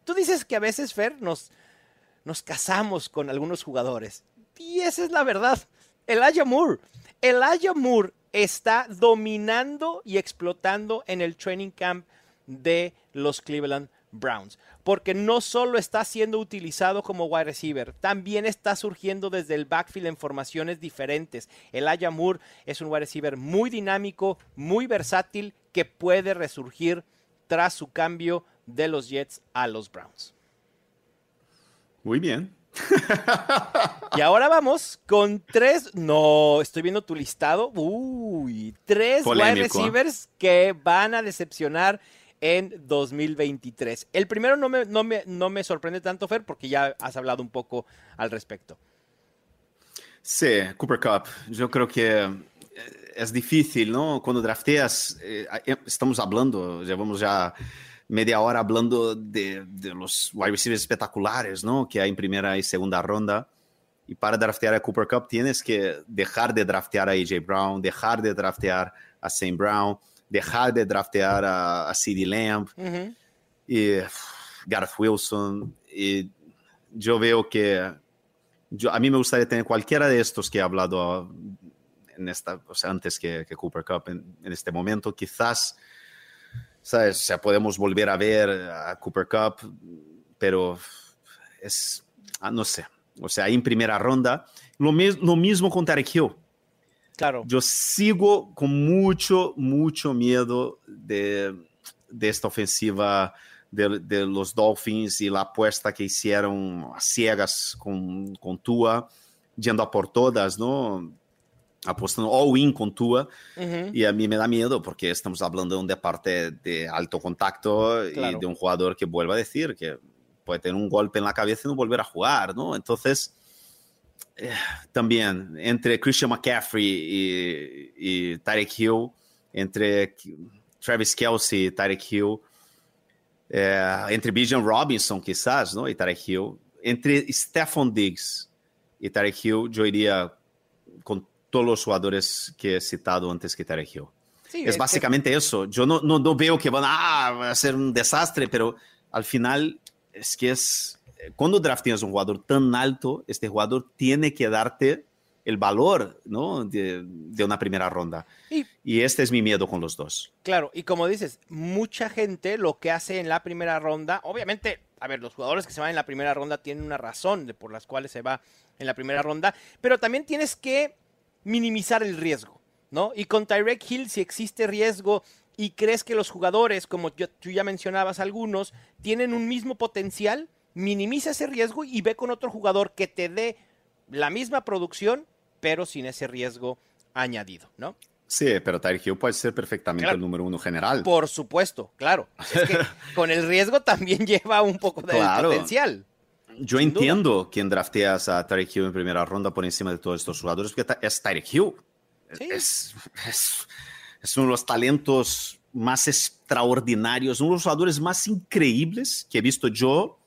tú dices que a veces, Fer, nos, nos casamos con algunos jugadores. Y esa es la verdad. Elijah Moore. Elijah Moore está dominando y explotando en el training camp de los Cleveland Browns, porque no solo está siendo utilizado como wide receiver, también está surgiendo desde el backfield en formaciones diferentes. El Moore es un wide receiver muy dinámico, muy versátil, que puede resurgir tras su cambio de los Jets a los Browns. Muy bien. (laughs) y ahora vamos con tres. No, estoy viendo tu listado. Uy, tres wide receivers que van a decepcionar en 2023. El primero no me, no me, no me sorprende tanto, Fer, porque ya has hablado un poco al respecto. Sí, Cooper Cup. Yo creo que eh, es difícil, ¿no? Cuando drafteas, eh, estamos hablando, llevamos ya media hora hablando de, de, los wide receivers espectaculares, ¿no? Que hay en primera y segunda ronda. Y para draftear a Cooper Cup tienes que dejar de draftear a AJ Brown, dejar de draftear a Sam Brown, dejar de draftear a, a CeeDee Lamb y Gareth Wilson. Y yo veo que yo, a mí me gustaría tener cualquiera de estos que he hablado en esta, o sea, antes que, que Cooper Cup en, este momento. Quizás, ¿sabes? O sea, podemos volver a ver a Cooper Cup, pero es, ah, no sé. O sea, en primera ronda. Lo, lo mismo con Tarek Hill. Yo sigo con mucho, mucho miedo de, esta ofensiva de, los Dolphins y la apuesta que hicieron a ciegas con, con Tua, yendo a por todas, ¿no? Apostando all-in con Tua. Y a mí me da miedo porque estamos hablando de un deporte de alto contacto y de un jugador que vuelva a decir que puede tener un golpe en la cabeza y no volver a jugar, ¿no? Entonces, también entre Christian McCaffrey y, y Tyreek Hill, entre Travis Kelsey y Tyreek Hill, eh, entre Bijan Robinson quizás, ¿no? Y Tyreek Hill, entre Stephon Diggs y Tyreek Hill, yo iría con todos los jugadores que he citado antes que Tyreek Hill. Sí, es, es básicamente que... eso. Yo no, no, no, veo que van a, a ser un desastre, pero al final es que es cuando drafteas un jugador tan alto, este jugador tiene que darte el valor ¿no? de, de una primera ronda. Y, y, este es mi miedo con los dos. Claro, y como dices, mucha gente lo que hace en la primera ronda, obviamente, a ver, los jugadores que se van en la primera ronda tienen una razón de por las cuales se va en la primera ronda, pero también tienes que minimizar el riesgo, ¿no? Y con Tyrek Hill, si existe riesgo y crees que los jugadores, como yo, tú ya mencionabas algunos, tienen un mismo potencial, minimiza ese riesgo y ve con otro jugador que te dé la misma producción, pero sin ese riesgo añadido, ¿no? Sí, pero Tyreek Hill puede ser perfectamente claro. el número uno general. Por supuesto, claro. Es que (laughs) con el riesgo también lleva un poco de claro. potencial. Yo Sin entiendo duda. quién drafteas a Tyreek Hill en primera ronda por encima de todos estos jugadores, porque es Tyreek Hill. Sí. Es, es, es uno de los talentos más extraordinarios, uno de los jugadores más increíbles que he visto yo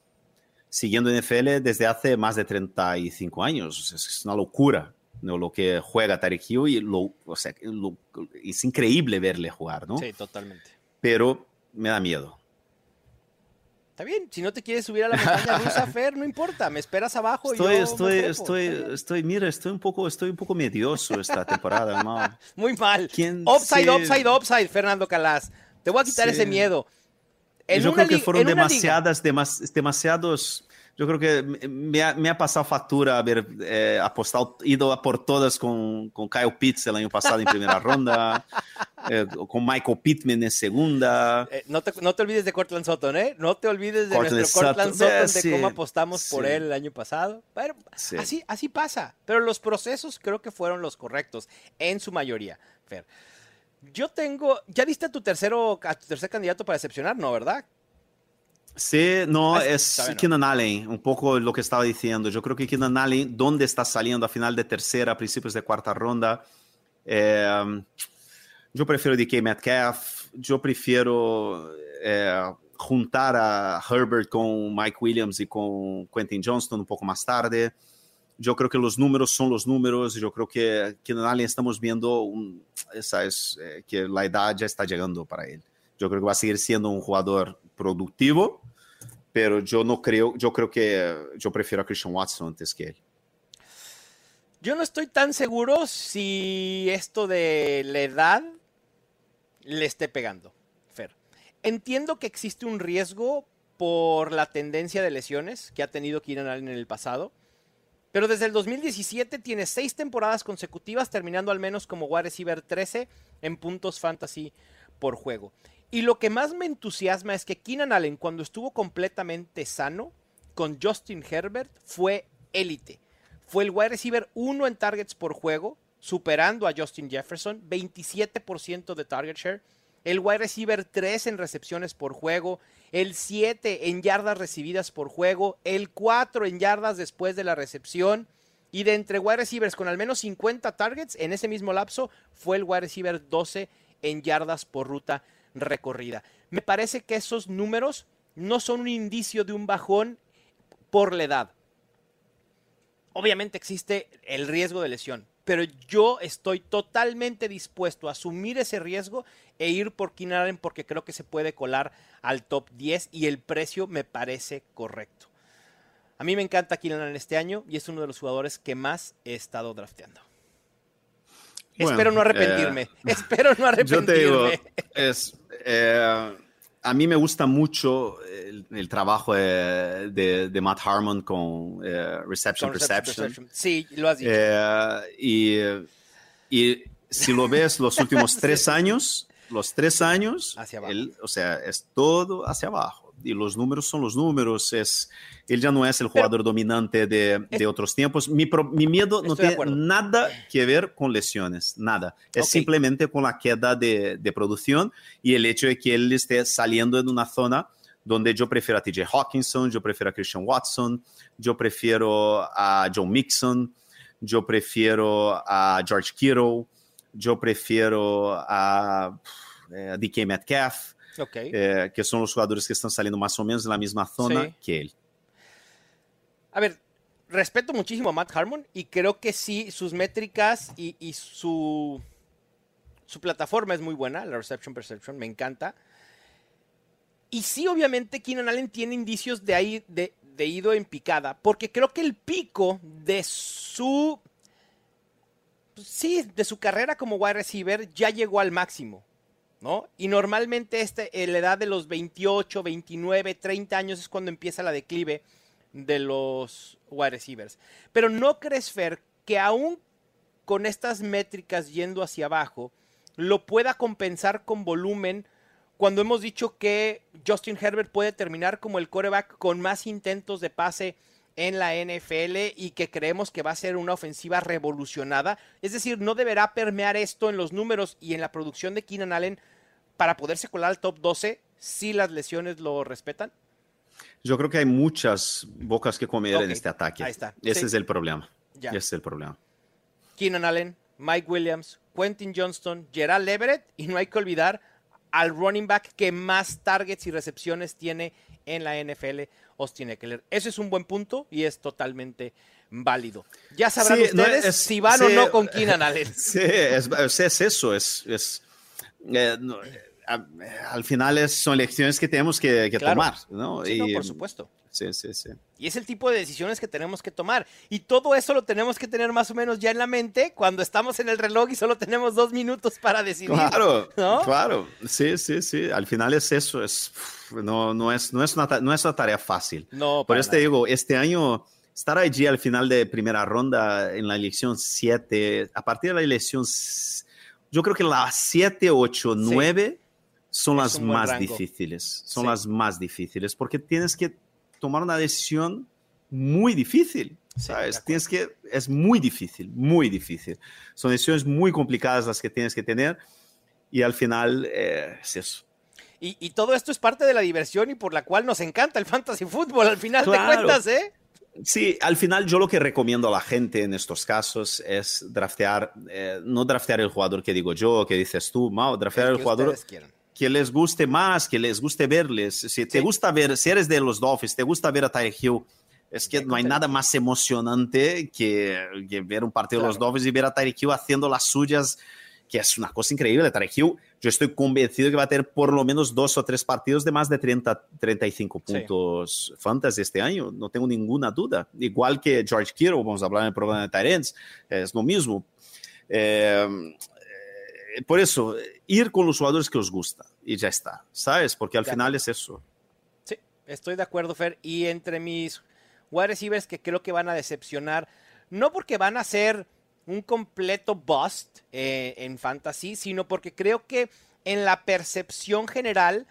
siguiendo NFL desde hace más de 35 años. Es una locura ¿no? lo que juega Tarek Hill y lo, o sea, lo, es increíble verle jugar, ¿no? Sí, totalmente. Pero me da miedo. Está bien, si no te quieres subir a la montaña rusa, (laughs) Fer, no importa, me esperas abajo. Estoy, y yo estoy, estoy, estoy, mira, estoy un poco, estoy un poco medioso esta temporada, (laughs) ¿no? Muy mal. Upside, sí. upside, upside, Fernando Calas. Te voy a quitar sí. ese miedo. En yo creo que fueron demasiadas, demas, demasiados yo creo que me ha, me ha pasado factura haber eh, apostado, ido a por todas con, con Kyle Pitts el año pasado en primera (laughs) ronda, eh, con Michael Pittman en segunda. Eh, no, te, no, te, olvides de Cortland Sutton, ¿eh? No te olvides de Cortland nuestro Cortland Sutton, de sí, cómo apostamos sí. por él el año pasado. Pero sí. así, así pasa. Pero los procesos creo que fueron los correctos, en su mayoría, Fer. Yo tengo, ¿ya viste a tu tercero, a tu tercer candidato para decepcionar? No, ¿verdad? Sí, no, es bueno. Keenan Allen, un poco lo que estaba diciendo. Yo creo que Keenan Allen, ¿dónde está saliendo a final de tercera, principios de cuarta ronda? Eh, yo prefiero DK Metcalf, yo prefiero eh, juntar a Herbert con Mike Williams y con Quentin Johnston un poco más tarde. Yo creo que los números son los números. Yo creo que Keenan Allen estamos viendo un, esa es, eh, que la edad ya está llegando para él. Yo creo que va a seguir siendo un jugador productivo, pero yo no creo, yo creo que yo prefiero a Christian Watson antes que él. Yo no estoy tan seguro si esto de la edad le esté pegando, Fer. Entiendo que existe un riesgo por la tendencia de lesiones que ha tenido Keenan Allen en el pasado, pero desde el 2017 tiene seis temporadas consecutivas terminando al menos como wide receiver 13 en puntos fantasy por juego. Y lo que más me entusiasma es que Keenan Allen, cuando estuvo completamente sano, con Justin Herbert, fue élite. Fue el wide receiver 1 en targets por juego, superando a Justin Jefferson, 27% de target share. El wide receiver 3 en recepciones por juego, el 7 en yardas recibidas por juego, el 4 en yardas después de la recepción. Y de entre wide receivers con al menos 50 targets, en ese mismo lapso, fue el wide receiver 12 en yardas por ruta recorrida. Me parece que esos números no son un indicio de un bajón por la edad. Obviamente existe el riesgo de lesión, pero yo estoy totalmente dispuesto a asumir ese riesgo e ir por Keenan Allen porque creo que se puede colar al top 10 y el precio me parece correcto. A mí me encanta Keenan Allen este año y es uno de los jugadores que más he estado drafteando. Bueno, Espero no arrepentirme. Eh, (laughs) Espero no arrepentirme. Yo te digo, es, eh, a mí me gusta mucho el, el trabajo eh, de, de, Matt Harmon con eh, Reception, con Perception. Reception. Sí, lo has dicho. Eh, y, y, si lo ves los últimos (laughs) tres años, los tres años, hacia abajo. Él, o sea, es todo hacia abajo. Y los números son los números. Es, él ya no es el jugador Pero, dominante de, de, otros tiempos. Mi, pro, mi miedo no tiene nada que ver con lesiones, nada. Es okay. simplemente con la queda de, de, producción y el hecho de que él esté saliendo en una zona donde yo prefiero a TJ Hawkinson, yo prefiero a Christian Watson, yo prefiero a Joe Mixon, yo prefiero a George Kittle, yo prefiero a, eh, DK Metcalf, eh, que son los jugadores que están saliendo más o menos en la misma zona que él. A ver, respeto muchísimo a Matt Harmon y creo que sí, sus métricas y, su, su plataforma es muy buena, la Reception Perception, me encanta. Y sí, obviamente, Keenan Allen tiene indicios de ahí, de, de ido en picada, porque creo que el pico de su. Pues sí, de su carrera como wide receiver ya llegó al máximo, ¿no? Y normalmente este, en la edad de los 28, 29, 30 años es cuando empieza la declive de los wide receivers. Pero no crees, Fer, que aún con estas métricas yendo hacia abajo, lo pueda compensar con volumen cuando hemos dicho que Justin Herbert puede terminar como el coreback con más intentos de pase en la NFL y que creemos que va a ser una ofensiva revolucionada. Es decir, no deberá permear esto en los números y en la producción de Keenan Allen para poderse colar al top 12 si las lesiones lo respetan. Yo creo que hay muchas bocas que comer en este ataque. Ahí está. Ese es el problema. Ese es el problema. Keenan Allen, Mike Williams, Quentin Johnston, Gerald Everett y no hay que olvidar al running back que más targets y recepciones tiene en la NFL, Austin Eckler. Ese es un buen punto y es totalmente válido. Ya sabrán ustedes si van o no con Keenan Allen. (laughs) Sí, es, eso, es, eh, al final son lecciones que tenemos que, tomar, ¿no? y, por supuesto. Sí, sí, sí. Y es el tipo de decisiones que tenemos que tomar. Y todo eso lo tenemos que tener más o menos ya en la mente cuando estamos en el reloj y solo tenemos dos minutos para decidir. Claro, claro. Sí, sí, sí. Al final es eso. Es, no, no, es, no, es una, no es una tarea fácil. No, Por eso te digo, este año estar allí al final de primera ronda en la elección 7, a partir de la elección, yo creo que las 7, 8, 9 son las más difíciles. Son las más difíciles porque tienes que tomar una decisión muy difícil. ¿sabes? tienes que, es muy difícil, muy difícil. Son decisiones muy complicadas las que tienes que tener y al final eh, es eso. Y, todo esto es parte de la diversión y por la cual nos encanta el fantasy fútbol, al final de cuentas, ¿eh? Sí, al final yo lo que recomiendo a la gente en estos casos es draftear, eh, no draftear el jugador que digo yo, que dices tú, Mao, draftear el, jugador que les guste más, que les guste verles. Si te gusta ver, si eres de los Dolphins, te gusta ver a Tyreek Hill, es que no hay nada más emocionante que, ver un partido de los Dolphins y ver a Tyreek Hill haciendo las suyas, que es una cosa increíble. Tyreek Hill, yo estoy convencido que va a tener por lo menos dos o tres partidos de más de 30, 35 puntos fantasy este año, no tengo ninguna duda. Igual que George Kittle, vamos a hablar en el programa de Tyrants, es lo mismo. Eh, por eso, ir con los jugadores que os gusta y ya está, ¿sabes? Porque al final es eso. Sí, estoy de acuerdo, Fer. Y entre mis wide receivers que creo que van a decepcionar, no porque van a ser un completo bust eh, en fantasy, sino porque creo que en la percepción general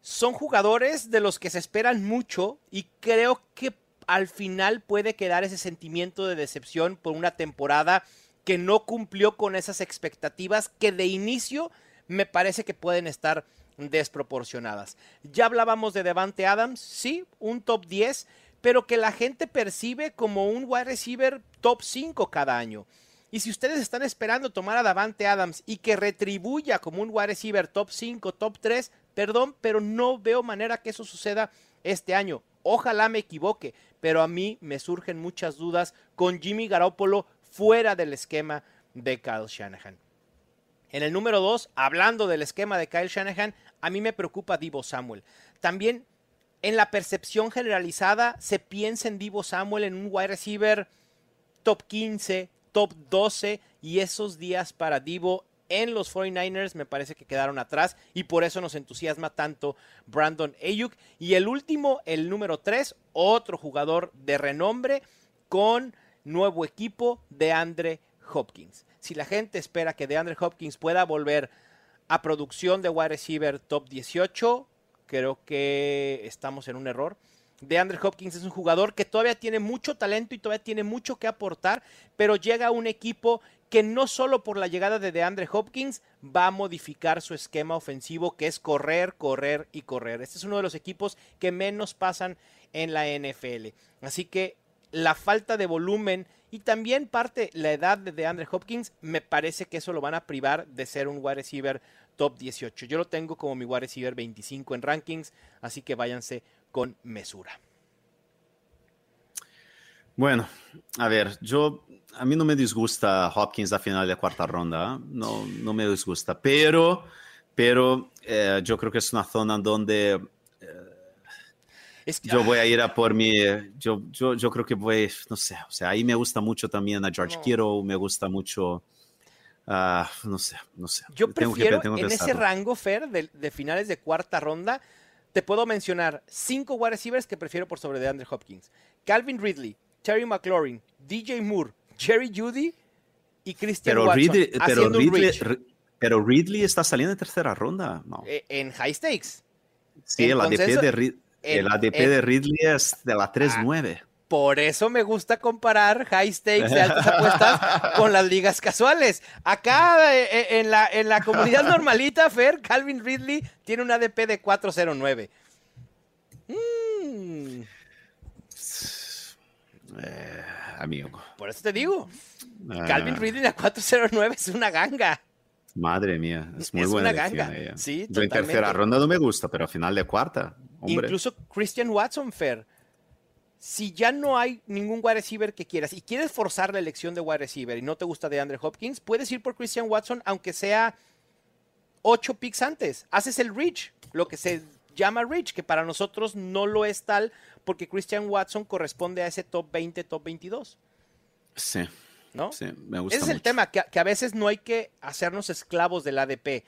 son jugadores de los que se esperan mucho y creo que al final puede quedar ese sentimiento de decepción por una temporada que no cumplió con esas expectativas que de inicio me parece que pueden estar desproporcionadas. Ya hablábamos de Devante Adams, sí, un top 10, pero que la gente percibe como un wide receiver top 5 cada año. Y si ustedes están esperando tomar a Davante Adams y que retribuya como un wide receiver top 5, top 3, perdón, pero no veo manera que eso suceda este año. Ojalá me equivoque, pero a mí me surgen muchas dudas con Jimmy Garoppolo fuera del esquema de Kyle Shanahan. En el número 2, hablando del esquema de Kyle Shanahan, a mí me preocupa Divo Samuel. También en la percepción generalizada se piensa en Divo Samuel en un wide receiver top 15, top 12 y esos días para Divo en los 49ers me parece que quedaron atrás y por eso nos entusiasma tanto Brandon Ayuk. Y el último, el número 3, otro jugador de renombre con nuevo equipo de Andre Hopkins. Si la gente espera que de Andre Hopkins pueda volver a producción de wide receiver top 18, creo que estamos en un error. de Andre Hopkins es un jugador que todavía tiene mucho talento y todavía tiene mucho que aportar, pero llega a un equipo que no solo por la llegada de DeAndre Hopkins va a modificar su esquema ofensivo, que es correr, correr y correr. Este es uno de los equipos que menos pasan en la NFL. Así que la falta de volumen y también parte la edad de DeAndre Hopkins, me parece que eso lo van a privar de ser un wide receiver top 18. Yo lo tengo como mi wide receiver 25 en rankings, así que váyanse con mesura. Bueno, a ver, yo a mí no me disgusta Hopkins a final de cuarta ronda, ¿eh? no, no me disgusta, pero, pero eh, yo creo que es una zona donde eh, yo voy a ir a por mi, yo, yo, yo, creo que voy, no sé, o sea, ahí me gusta mucho también a George no. Kittle, me gusta mucho, uh, no sé, no sé. Yo tengo prefiero que, tengo que en ese rango, Fer, de, de, finales de cuarta ronda, te puedo mencionar cinco wide receivers que prefiero por sobre de Andre Hopkins. Calvin Ridley, Terry McLaurin, DJ Moore, Jerry Judy y Christian pero Watson. Ridley, pero, Ridley, pero, Ridley, está saliendo en tercera ronda. No. Eh, en high stakes. Sí, Entonces, el ADP, de, Rid el, el ADP el, de Ridley es de la 3-9. Ah, por eso me gusta comparar high stakes de altas apuestas (laughs) con las ligas casuales. Acá eh, en, la, en la comunidad normalita, Fer, Calvin Ridley tiene un ADP de 409. Mm. Eh, amigo. Por eso te digo. Ah. Calvin Ridley a 409 es una ganga. Madre mía, es muy es buena. Una ganga. Ella. Sí, Yo en tercera ronda no me gusta, pero a final de cuarta. Hombre. Incluso Christian Watson, Fer. Si ya no hay ningún wide receiver que quieras y quieres forzar la elección de wide receiver y no te gusta de Andre Hopkins, puedes ir por Christian Watson aunque sea ocho picks antes. Haces el reach, lo que se llama reach, que para nosotros no lo es tal porque Christian Watson corresponde a ese top 20, top 22. Sí. ¿No? Sí, me gusta Ese es mucho. el tema, que, que, a veces no hay que hacernos esclavos del ADP.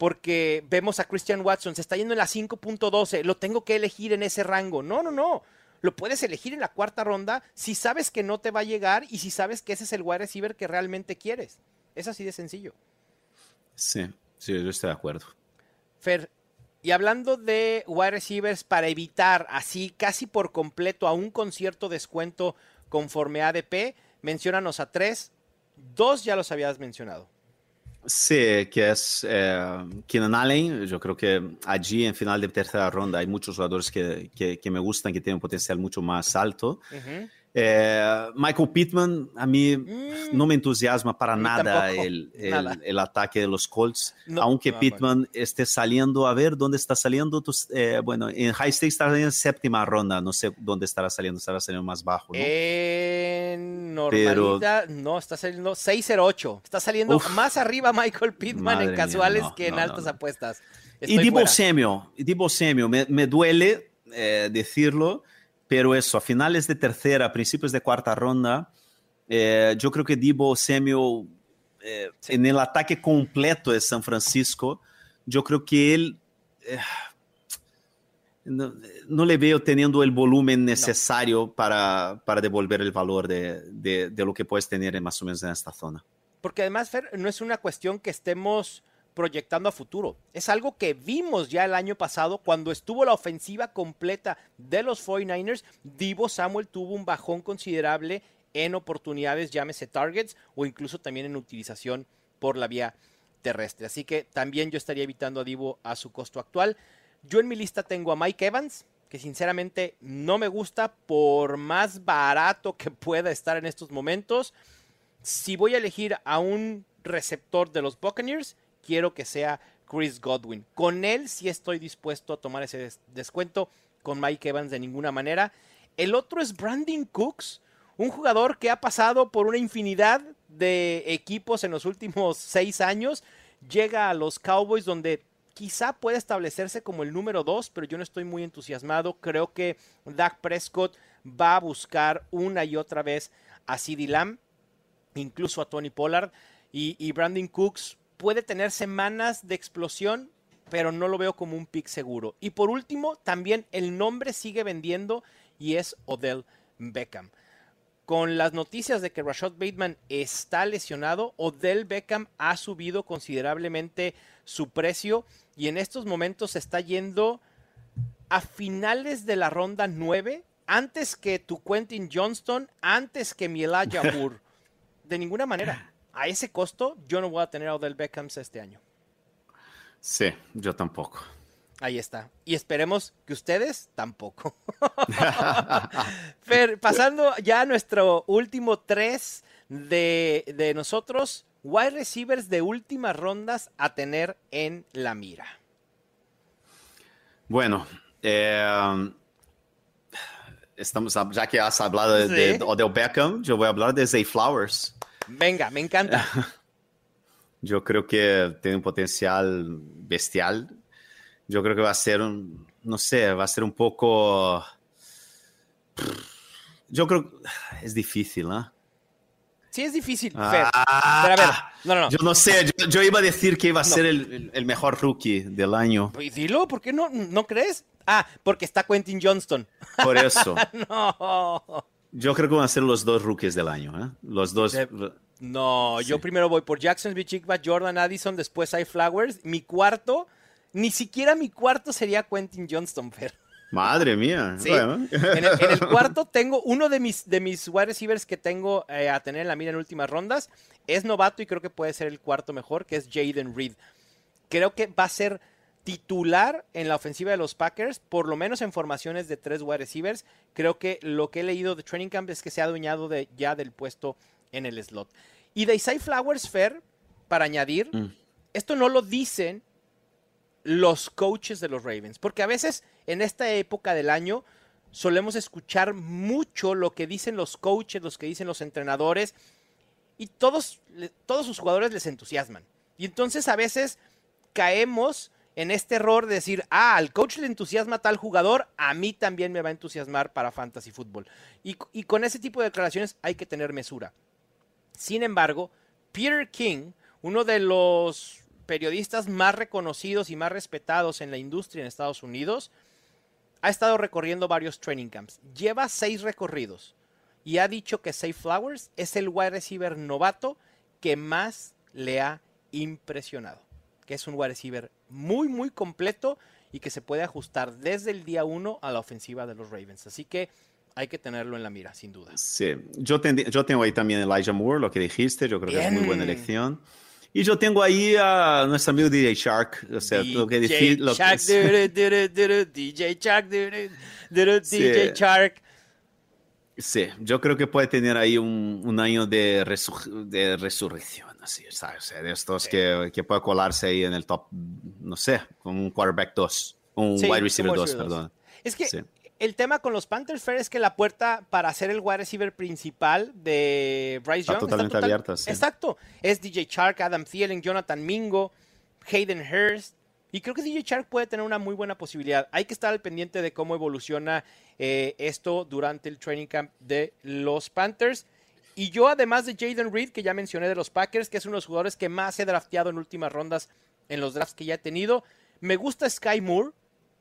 Porque vemos a Christian Watson, se está yendo en la 5.12, lo tengo que elegir en ese rango. No, no, no. Lo puedes elegir en la cuarta ronda si sabes que no te va a llegar y si sabes que ese es el wide receiver que realmente quieres. Es así de sencillo. Sí, sí, yo estoy de acuerdo. Fer, y hablando de wide receivers para evitar así casi por completo aún con cierto descuento conforme ADP, menciónanos a tres. Dos ya los habías mencionado. Sí, que es eh, Keenan Allen. Yo creo que allí en final de tercera ronda hay muchos jugadores que, que, que me gustan, que tienen un potencial mucho más alto. Eh, Michael Pittman, a mí mm, no me entusiasma para nada el, el, nada el, ataque de los Colts, no, aunque no, Pittman bueno. esté saliendo, a ver dónde está saliendo. Tus, eh, bueno, en High Stakes está en séptima ronda, no sé dónde estará saliendo, estará saliendo más bajo. ¿no? En normalidad, Pero, no, está saliendo 608, está saliendo uf, más arriba Michael Pittman en casuales mía, que en altas apuestas. Estoy y Divo Samuel, me, me duele eh, decirlo pero eso, a finales de tercera, principios de cuarta ronda, eh, yo creo que Debo Samuel, eh, sí. en el ataque completo de San Francisco, yo creo que él eh, no, no, le veo teniendo el volumen necesario no. para, para, devolver el valor de, de, de, lo que puedes tener más o menos en esta zona. Porque además, Fer, no es una cuestión que estemos proyectando a futuro. Es algo que vimos ya el año pasado cuando estuvo la ofensiva completa de los 49ers. Divo Samuel tuvo un bajón considerable en oportunidades, llámese targets o incluso también en utilización por la vía terrestre. Así que también yo estaría evitando a Divo a su costo actual. Yo en mi lista tengo a Mike Evans, que sinceramente no me gusta por más barato que pueda estar en estos momentos. Si voy a elegir a un receptor de los Buccaneers, quiero que sea Chris Godwin. Con él sí estoy dispuesto a tomar ese des descuento, con Mike Evans de ninguna manera. El otro es Brandon Cooks, un jugador que ha pasado por una infinidad de equipos en los últimos (laughs) seis años. Llega a los Cowboys donde quizá puede establecerse como el número dos, pero yo no estoy muy entusiasmado. Creo que Dak Prescott va a buscar una y otra vez a CeeDee Lamb, incluso a Tony Pollard. Y, y Brandon Cooks puede tener semanas de explosión, pero no lo veo como un pick seguro. Y por último, también el nombre sigue vendiendo y es Odell Beckham. Con las noticias de que Rashad Bateman está lesionado, Odell Beckham ha subido considerablemente su precio y en estos momentos se está yendo a finales de la ronda 9, antes que tu Quentin Johnston, antes que mi Elijah (laughs) Moore. De ninguna manera. A ese costo, yo no voy a tener a Odell Beckham este año. Sí, yo tampoco. Ahí está. Y esperemos que ustedes tampoco. (laughs) (laughs) Fer, pasando ya a nuestro último tres de, de nosotros, wide receivers de últimas rondas a tener en la mira. Bueno, eh, estamos, ya que has hablado Sí. de Odell Beckham, yo voy a hablar de Zay Flowers. Venga, me encanta. (laughs) Yo creo que tiene un potencial bestial. Yo creo que va a ser un, no sé, va a ser un poco... (sighs) Yo creo que (sighs) es difícil, ¿no? Sí, es difícil, Fer. Ah, Pero a ver, no, no, no. Yo no sé, yo, yo iba a decir que iba a ser el mejor rookie del año. Pues dilo, ¿por qué no, no crees? Ah, porque está Quentin Johnston. Por eso. (laughs) No. Yo creo que van a ser los dos rookies del año, ¿eh? Los dos. De- No, yo primero voy por Jackson, Bichigba, Jordan Addison, después hay Flowers. Mi cuarto, ni siquiera mi cuarto sería Quentin Johnston, Fer. (laughs) Madre mía. Sí. Bueno. En el, en el cuarto tengo uno de mis, de mis wide receivers que tengo eh, a tener en la mira en últimas rondas. Es novato y creo que puede ser el cuarto mejor, que es Jaden Reed. Creo que va a ser titular en la ofensiva de los Packers, por lo menos en formaciones de tres wide receivers. Creo que lo que he leído de Training Camp es que se ha adueñado de, ya del puesto en el slot. Y de Isaiah Flowers Fair, para añadir, Mm. esto no lo dicen los coaches de los Ravens, porque a veces en esta época del año solemos escuchar mucho lo que dicen los coaches, los que dicen los entrenadores, y todos, todos sus jugadores les entusiasman. Y entonces a veces caemos en este error de decir, ah, al coach le entusiasma tal jugador, a mí también me va a entusiasmar para fantasy fútbol. Y, y con ese tipo de declaraciones hay que tener mesura. Sin embargo, Peter King, uno de los periodistas más reconocidos y más respetados en la industria en Estados Unidos, ha estado recorriendo varios training camps. Lleva seis recorridos y ha dicho que Safe Flowers es el wide receiver novato que más le ha impresionado. Que es un wide receiver muy, muy completo y que se puede ajustar desde el día uno a la ofensiva de los Ravens. Así que hay que tenerlo en la mira, sin duda. Sí, yo, ten- yo tengo ahí también Elijah Moore, lo que dijiste, yo creo que es muy buena elección. Y yo tengo ahí a nuestro amigo DJ Shark, o sea, lo que DJ decir, lo que- Shark, duru, duru, duru, DJ Shark, duru, Sí. DJ Shark. Sí, yo creo que puede tener ahí un, un año de resurrección, así, ¿sabes? De estos que, que puede colarse ahí en el top, no sé, con un quarterback 2, un Sí, wide receiver un wide 2, receiver dos. perdón. Es que Sí. el tema con los Panthers Fair es que la puerta para ser el wide receiver principal de Bryce Está Young totalmente abierta, sí. Exacto. Es DJ Chark, Adam Thielen, Jonathan Mingo, Hayden Hurst. Y creo que DJ Chark puede tener una muy buena posibilidad. Hay que estar al pendiente de cómo evoluciona eh, esto durante el training camp de los Panthers. Y yo, además de Jaden Reed, que ya mencioné de los Packers, que es uno de los jugadores que más he drafteado en últimas rondas en los drafts que ya he tenido, me gusta Sky Moore.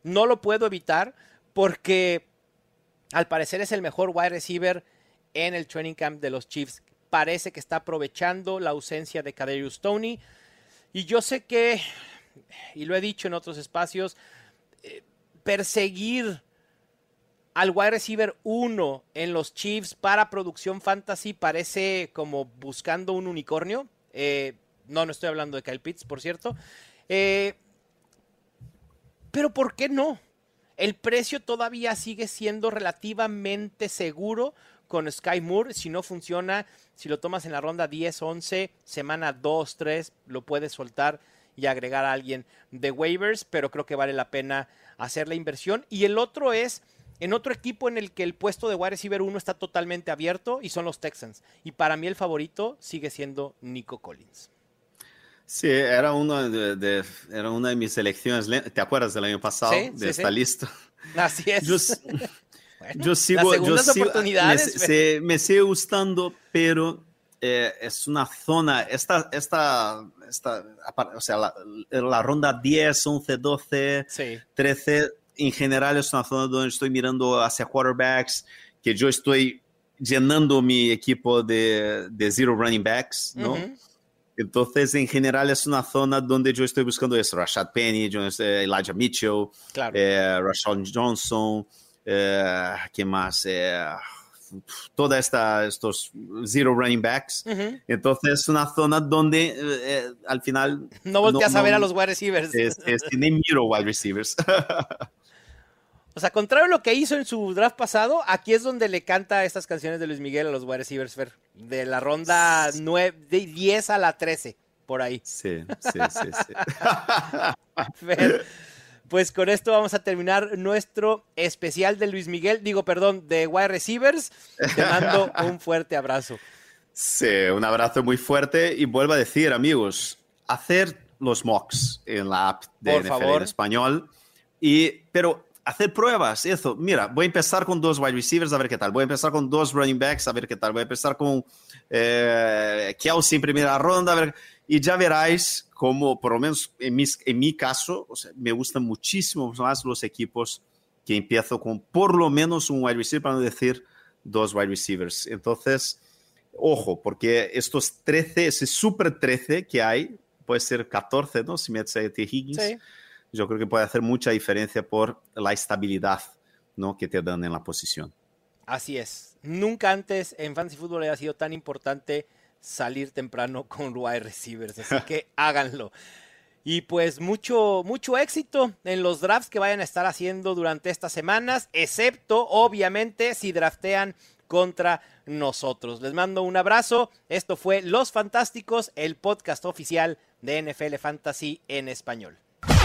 No lo puedo evitar porque al parecer es el mejor wide receiver en el training camp de los Chiefs. Parece que está aprovechando la ausencia de Kadarius Tony. Y yo sé que, y lo he dicho en otros espacios, eh, perseguir al wide receiver 1 en los Chiefs para producción fantasy parece como buscando un unicornio. Eh, no, no estoy hablando de Kyle Pitts, por cierto. Eh, pero ¿por qué no? El precio todavía sigue siendo relativamente seguro con Sky Moore. Si no funciona, si lo tomas en la ronda 10, 11, semana 2, 3, lo puedes soltar y agregar a alguien de waivers, pero creo que vale la pena hacer la inversión. Y el otro es en otro equipo en el que el puesto de wide receiver 1 está totalmente abierto y son los Texans. Y para mí el favorito sigue siendo Nico Collins. Sí, era una de, de- era una de mis elecciones. le- ¿Te acuerdas del año pasado Sí, de sí, esta sí. lista? (laughs) Así es. Yo, (laughs) Bueno, yo sigo, las yo sigo- oportunidades. me, pero- se- me sigue gustando, pero eh, es una zona, esta, esta, esta, o sea, la, la ronda 10, 11, 12, Sí. 13, en general zona donde estoy mirando hacia quarterbacks, que yo estoy llenando mi equipo de, de zero running backs, ¿no? Ujú. Entonces, en general, es una zona donde yo estoy buscando eso. Rashad Penny, Elijah Mitchell, claro. eh, Rashad Johnson, eh, ¿quién más? Eh, toda esta, estos zero running backs. Entonces, es una zona donde eh, eh, al final... (laughs) No volteas a ver a los wide receivers. Es, es, (laughs) miro wide receivers. (laughs) O sea, contrario a lo que hizo en su draft pasado, aquí es donde le canta estas canciones de Luis Miguel a los wide receivers, Fer. De la ronda 9, de 10 a la 13, por ahí. Sí, sí, sí, sí. (laughs) Fer, pues con esto vamos a terminar nuestro especial de Luis Miguel, digo, perdón, de wide receivers. Te mando un fuerte abrazo. Sí, un abrazo muy fuerte y vuelvo a decir, amigos, hacer los mocks en la app de Por NFL favor. en español. Y, pero hacer pruebas, eso. Mira, voy a empezar con dos wide receivers a ver qué tal. Voy a empezar con dos running backs a ver qué tal. Voy a empezar con eh, Kelsey en primera ronda a ver. Y ya veráis cómo, por lo menos en, mis, en mi caso, o sea, me gustan muchísimo más los equipos que empiezo con por lo menos un wide receiver, para no decir dos wide receivers. Entonces, ojo, porque estos 13, ese super 13 que hay, puede ser 14, ¿no? Si metes a T. Higgins, Sí. Yo creo que puede hacer mucha diferencia por la estabilidad, ¿no? Que te dan en la posición. Así es. Nunca antes en Fantasy Football había sido tan importante salir temprano con wide receivers. Así (laughs) que háganlo. Y pues mucho, mucho éxito en los drafts que vayan a estar haciendo durante estas semanas, excepto obviamente si draftean contra nosotros. Les mando un abrazo. Esto fue Los Fantásticos, el podcast oficial de NFL Fantasy en español.